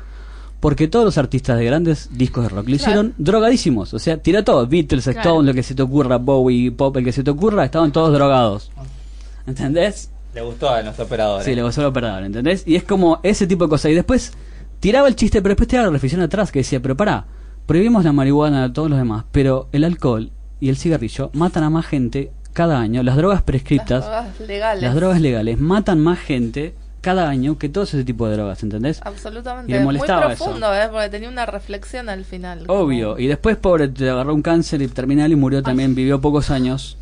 Porque todos los artistas de grandes discos de rock lo Claro. hicieron drogadísimos. O sea, tira todo. Beatles, Claro. Stone, lo que se te ocurra, Bowie, Pop, el que se te ocurra, estaban todos drogados. ¿Entendés? Le gustó a nuestro operador. Sí, le gustó el operador, ¿entendés? Y es como ese tipo de cosas. Y después tiraba el chiste, pero después tiraba la reflexión atrás que decía, pero pará, prohibimos la marihuana a todos los demás, pero el alcohol y el cigarrillo matan a más gente cada año. Las drogas prescriptas, Las drogas legales. las drogas legales, matan más gente cada año que todo ese tipo de drogas, ¿entendés? Absolutamente. Y le Muy molestaba eso. profundo, ¿eh? Porque tenía una reflexión al final. Obvio. como Y después, pobre, te agarró un cáncer y terminal y murió también, vivió pocos años.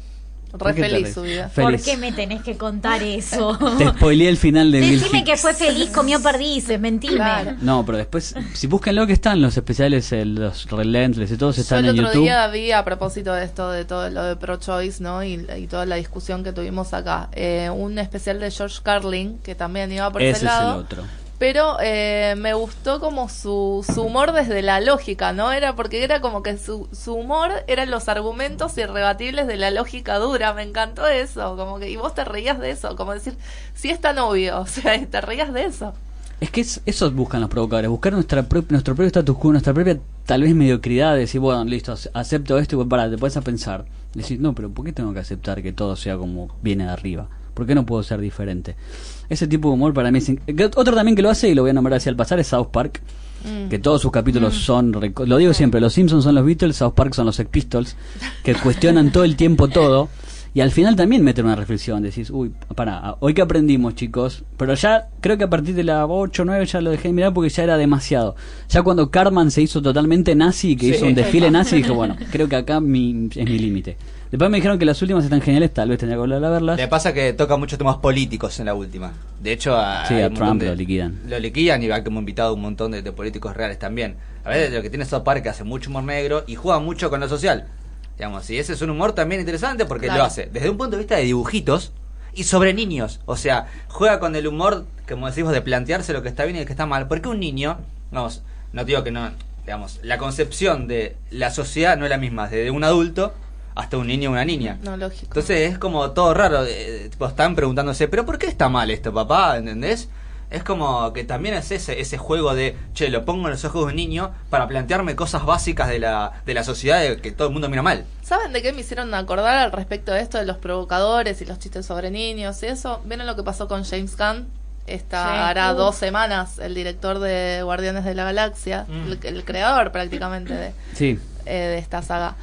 Re ¿Por qué te feliz su vida. ¿Por qué me tenés que contar eso? Te spoileé el final de Bill Decime Hicks. que fue feliz, comió perdices, mentime. Claro. No, pero después, si buscan lo que están, los especiales, el- los Relentless y todos Yo están el en otro YouTube. día vi a propósito de esto, de todo lo de pro-choice, ¿no? Y, y toda la discusión que tuvimos acá. eh, un especial de George Carlin, que también iba por Ese ese es el otro. Pero eh, me gustó como su, su humor desde la lógica, ¿no? Era porque era como que su, su humor eran los argumentos irrebatibles de la lógica dura. Me encantó eso. Como que, y vos te reías de eso. Como decir, si es tan obvio, o sea, te reías de eso. Es que es- eso buscan los provocadores, buscar nuestra nuestro propio status quo, nuestra propia tal vez mediocridad, decir, bueno, listo, ace- acepto esto y para, te puedes a pensar. Decir, no, pero ¿por qué tengo que aceptar que todo sea como viene de arriba? ¿Por qué no puedo ser diferente? Ese tipo de humor para mí es... Otro también que lo hace, y lo voy a nombrar así al pasar, es South Park. Mm. Que todos sus capítulos son... reco- Lo digo siempre, los Simpsons son los Beatles, South Park son los Sex Pistols, que cuestionan todo el tiempo todo. Y al final también meten una reflexión, decís, uy, para, hoy que aprendimos chicos, pero ya creo que a partir de la 8 o 9 ya lo dejé de mirar porque ya era demasiado. Ya cuando Carman se hizo totalmente nazi y que Sí. hizo un desfile nazi, dije, bueno, creo que acá mi, es mi límite. Después me dijeron que las últimas están geniales, tal vez tendría que volver a verlas. Le pasa que toca muchos temas políticos en la última. De hecho, a, Sí, a Trump de- lo liquidan. Lo liquidan y va como invitado un montón de, de políticos reales también. A ver, lo que tiene South Park que hace mucho humor negro y juega mucho con lo social. Digamos, y ese es un humor también interesante porque Claro. lo hace desde un punto de vista de dibujitos y sobre niños. O sea, juega con el humor, como decimos, de plantearse lo que está bien y lo que está mal. Porque un niño, vamos, no digo que no, digamos, la concepción de la sociedad no es la misma, desde un adulto hasta un niño o una niña. No, lógico. Entonces es como todo raro. eh, tipo, están preguntándose, ¿pero por qué está mal esto, papá? ¿Entendés? Es como que también es ese, ese juego de, che, lo pongo en los ojos de un niño para plantearme cosas básicas de la, de la sociedad de que todo el mundo mira mal. ¿Saben de qué me hicieron acordar al respecto de esto de los provocadores y los chistes sobre niños y eso? ¿Vieron lo que pasó con James Gunn? Esta Sí. hará Uh. dos semanas, el director de Guardianes de la Galaxia, Mm. el, el creador prácticamente de, Sí, eh, de esta saga.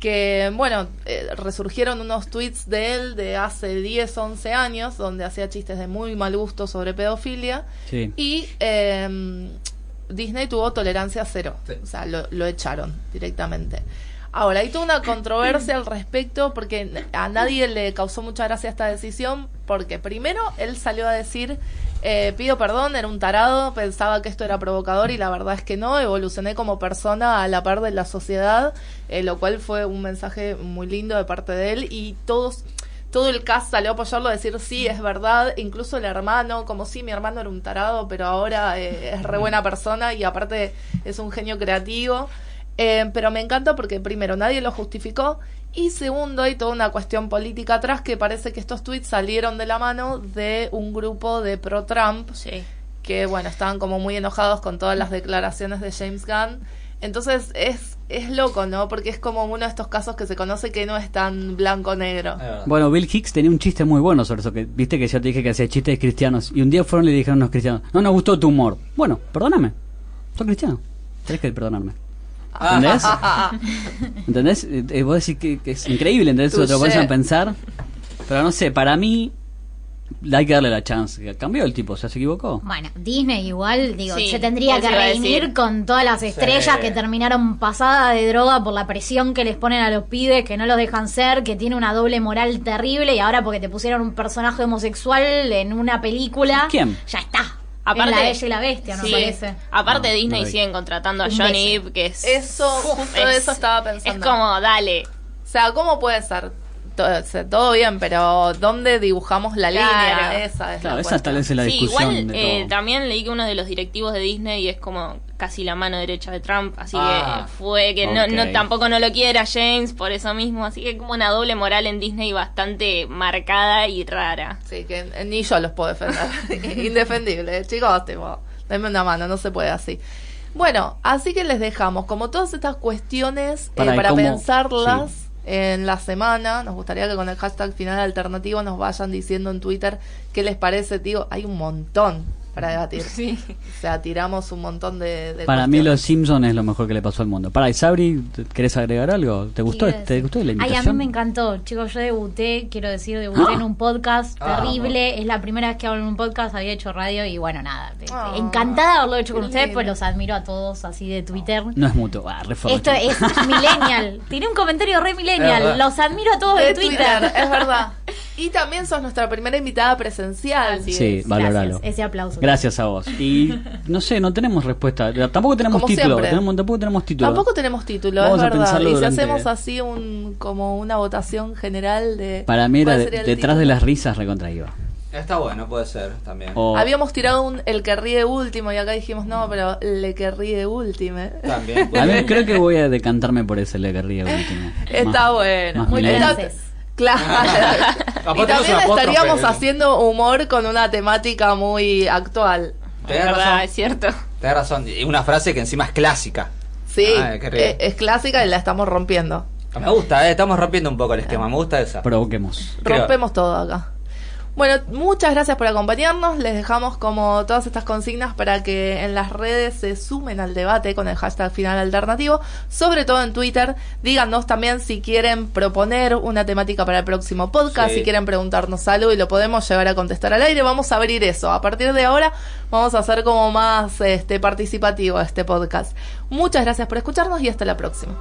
Que, bueno, eh, resurgieron unos tweets de él de hace 10, 11 años, donde hacía chistes de muy mal gusto sobre pedofilia. sí. Y eh, Disney tuvo tolerancia cero. Sí. O sea, lo, lo echaron directamente. Ahora, hay toda una controversia al respecto porque a nadie le causó mucha gracia esta decisión porque primero él salió a decir, eh, pido perdón, era un tarado, pensaba que esto era provocador y la verdad es que no, evolucioné como persona a la par de la sociedad, eh, lo cual fue un mensaje muy lindo de parte de él y todos todo el cast salió a apoyarlo, a decir sí, es verdad, incluso el hermano, como sí, mi hermano era un tarado, pero ahora eh, es re buena persona y aparte es un genio creativo. Eh, pero me encanta porque primero nadie lo justificó y segundo hay toda una cuestión política atrás que parece que estos tweets salieron de la mano de un grupo de pro-Trump Sí. que bueno, estaban como muy enojados con todas las declaraciones de James Gunn. Entonces es, es loco, ¿no? Porque es como uno de estos casos que se conoce que no es tan blanco-negro. Bueno, Bill Hicks tenía un chiste muy bueno sobre eso, que viste que yo te dije que hacía chistes cristianos, y un día fueron y le dijeron a unos cristianos, no nos gustó tu humor. Bueno, perdóname, soy cristiano, tenés que perdonarme. ¿Entendés? ¿Entendés? Eh, eh, vos decís que, que es increíble, ¿entendés? Eso te lo pones a pensar. Pero no sé, para mí hay que darle la chance. Cambió el tipo, ¿se equivocó? Bueno, Disney igual, digo, Sí, se tendría que decir. con todas las estrellas Sí. que terminaron pasada de droga por la presión que les ponen a los pibes, que no los dejan ser, que tiene una doble moral terrible y ahora porque te pusieron un personaje homosexual en una película, ¿Quién? ya está. Aparte- es la bella y la bestia, me Sí. parece. Aparte No, Disney no siguen contratando a Johnny. Depp, que es... Eso, justo de eso estaba pensando. Es como, dale. O sea, ¿cómo puede ser? Todo, o sea, todo bien, pero ¿dónde dibujamos la Claro. línea? Esa es Claro, la esa cuestión. tal vez es la sí, discusión igual de eh, todo. también leí que uno de los directivos de Disney es como casi la mano derecha de Trump, así Ah, que fue que no, no tampoco no lo quiere a James por eso mismo, así que como una doble moral en Disney bastante marcada y rara. Sí, que ni yo los puedo defender. Indefendible. Chicos, tipo, denme una mano, no se puede así. Bueno, así que les dejamos como todas estas cuestiones eh, Para, pensarlas Sí. En la semana. Nos gustaría que con el hashtag final alternativo nos vayan diciendo en Twitter qué les parece, tío. Hay un montón para debatir. Sí. O sea, tiramos un montón de, de Para mí cuestiones. Los Simpsons es lo mejor que le pasó al mundo. Para, y Sabri, ¿te- ¿querés agregar algo? ¿Te gustó, Quiero ¿te gustó la Ay, invitación? a mí me encantó. Chicos, yo debuté, quiero decir, debuté en un podcast Ah, terrible. Es la primera vez que hablo en un podcast, había hecho radio y bueno, nada. Ah, encantada de haberlo hecho con ustedes, pues los admiro a todos así de Twitter. No es mutuo. Ah, Esto es millennial. Tiré un comentario re millennial. Los admiro a todos de de Twitter. es verdad. Y también sos nuestra primera invitada presencial. Así Sí, es. valoralo. Gracias, ese aplauso. Gracias a vos. Y no sé, no tenemos respuesta. Tampoco tenemos Como título. Tenemos, tampoco tenemos título. Tampoco tenemos título, Vamos es a verdad. pensarlo Y si durante- hacemos así un como una votación general de Para mí era de- detrás de las risas recontra iba. Está bueno, puede ser también. O- Habíamos tirado un el que ríe último y acá dijimos no, pero le que ríe último. También. A mí creo que voy a decantarme por ese le que ríe último. Está Más- bueno. más Muy francés. Claro. y también estaríamos haciendo humor con una temática muy actual. Es Tenés verdad, razón. es cierto. Tenés razón. Y una frase que encima es clásica. Sí, Ay, ríe. eh, es clásica y la estamos rompiendo. Me gusta, eh, estamos rompiendo un poco el esquema. Me gusta esa. Provoquemos. Creo. Rompemos todo acá. Bueno, muchas gracias por acompañarnos. Les dejamos como todas estas consignas para que en las redes se sumen al debate con el hashtag final alternativo, sobre todo en Twitter. Díganos también si quieren proponer una temática para el próximo podcast, Sí. si quieren preguntarnos algo y lo podemos llevar a contestar al aire. Vamos a abrir eso. A partir de ahora vamos a hacer como más este participativo este podcast. Muchas gracias por escucharnos y hasta la próxima.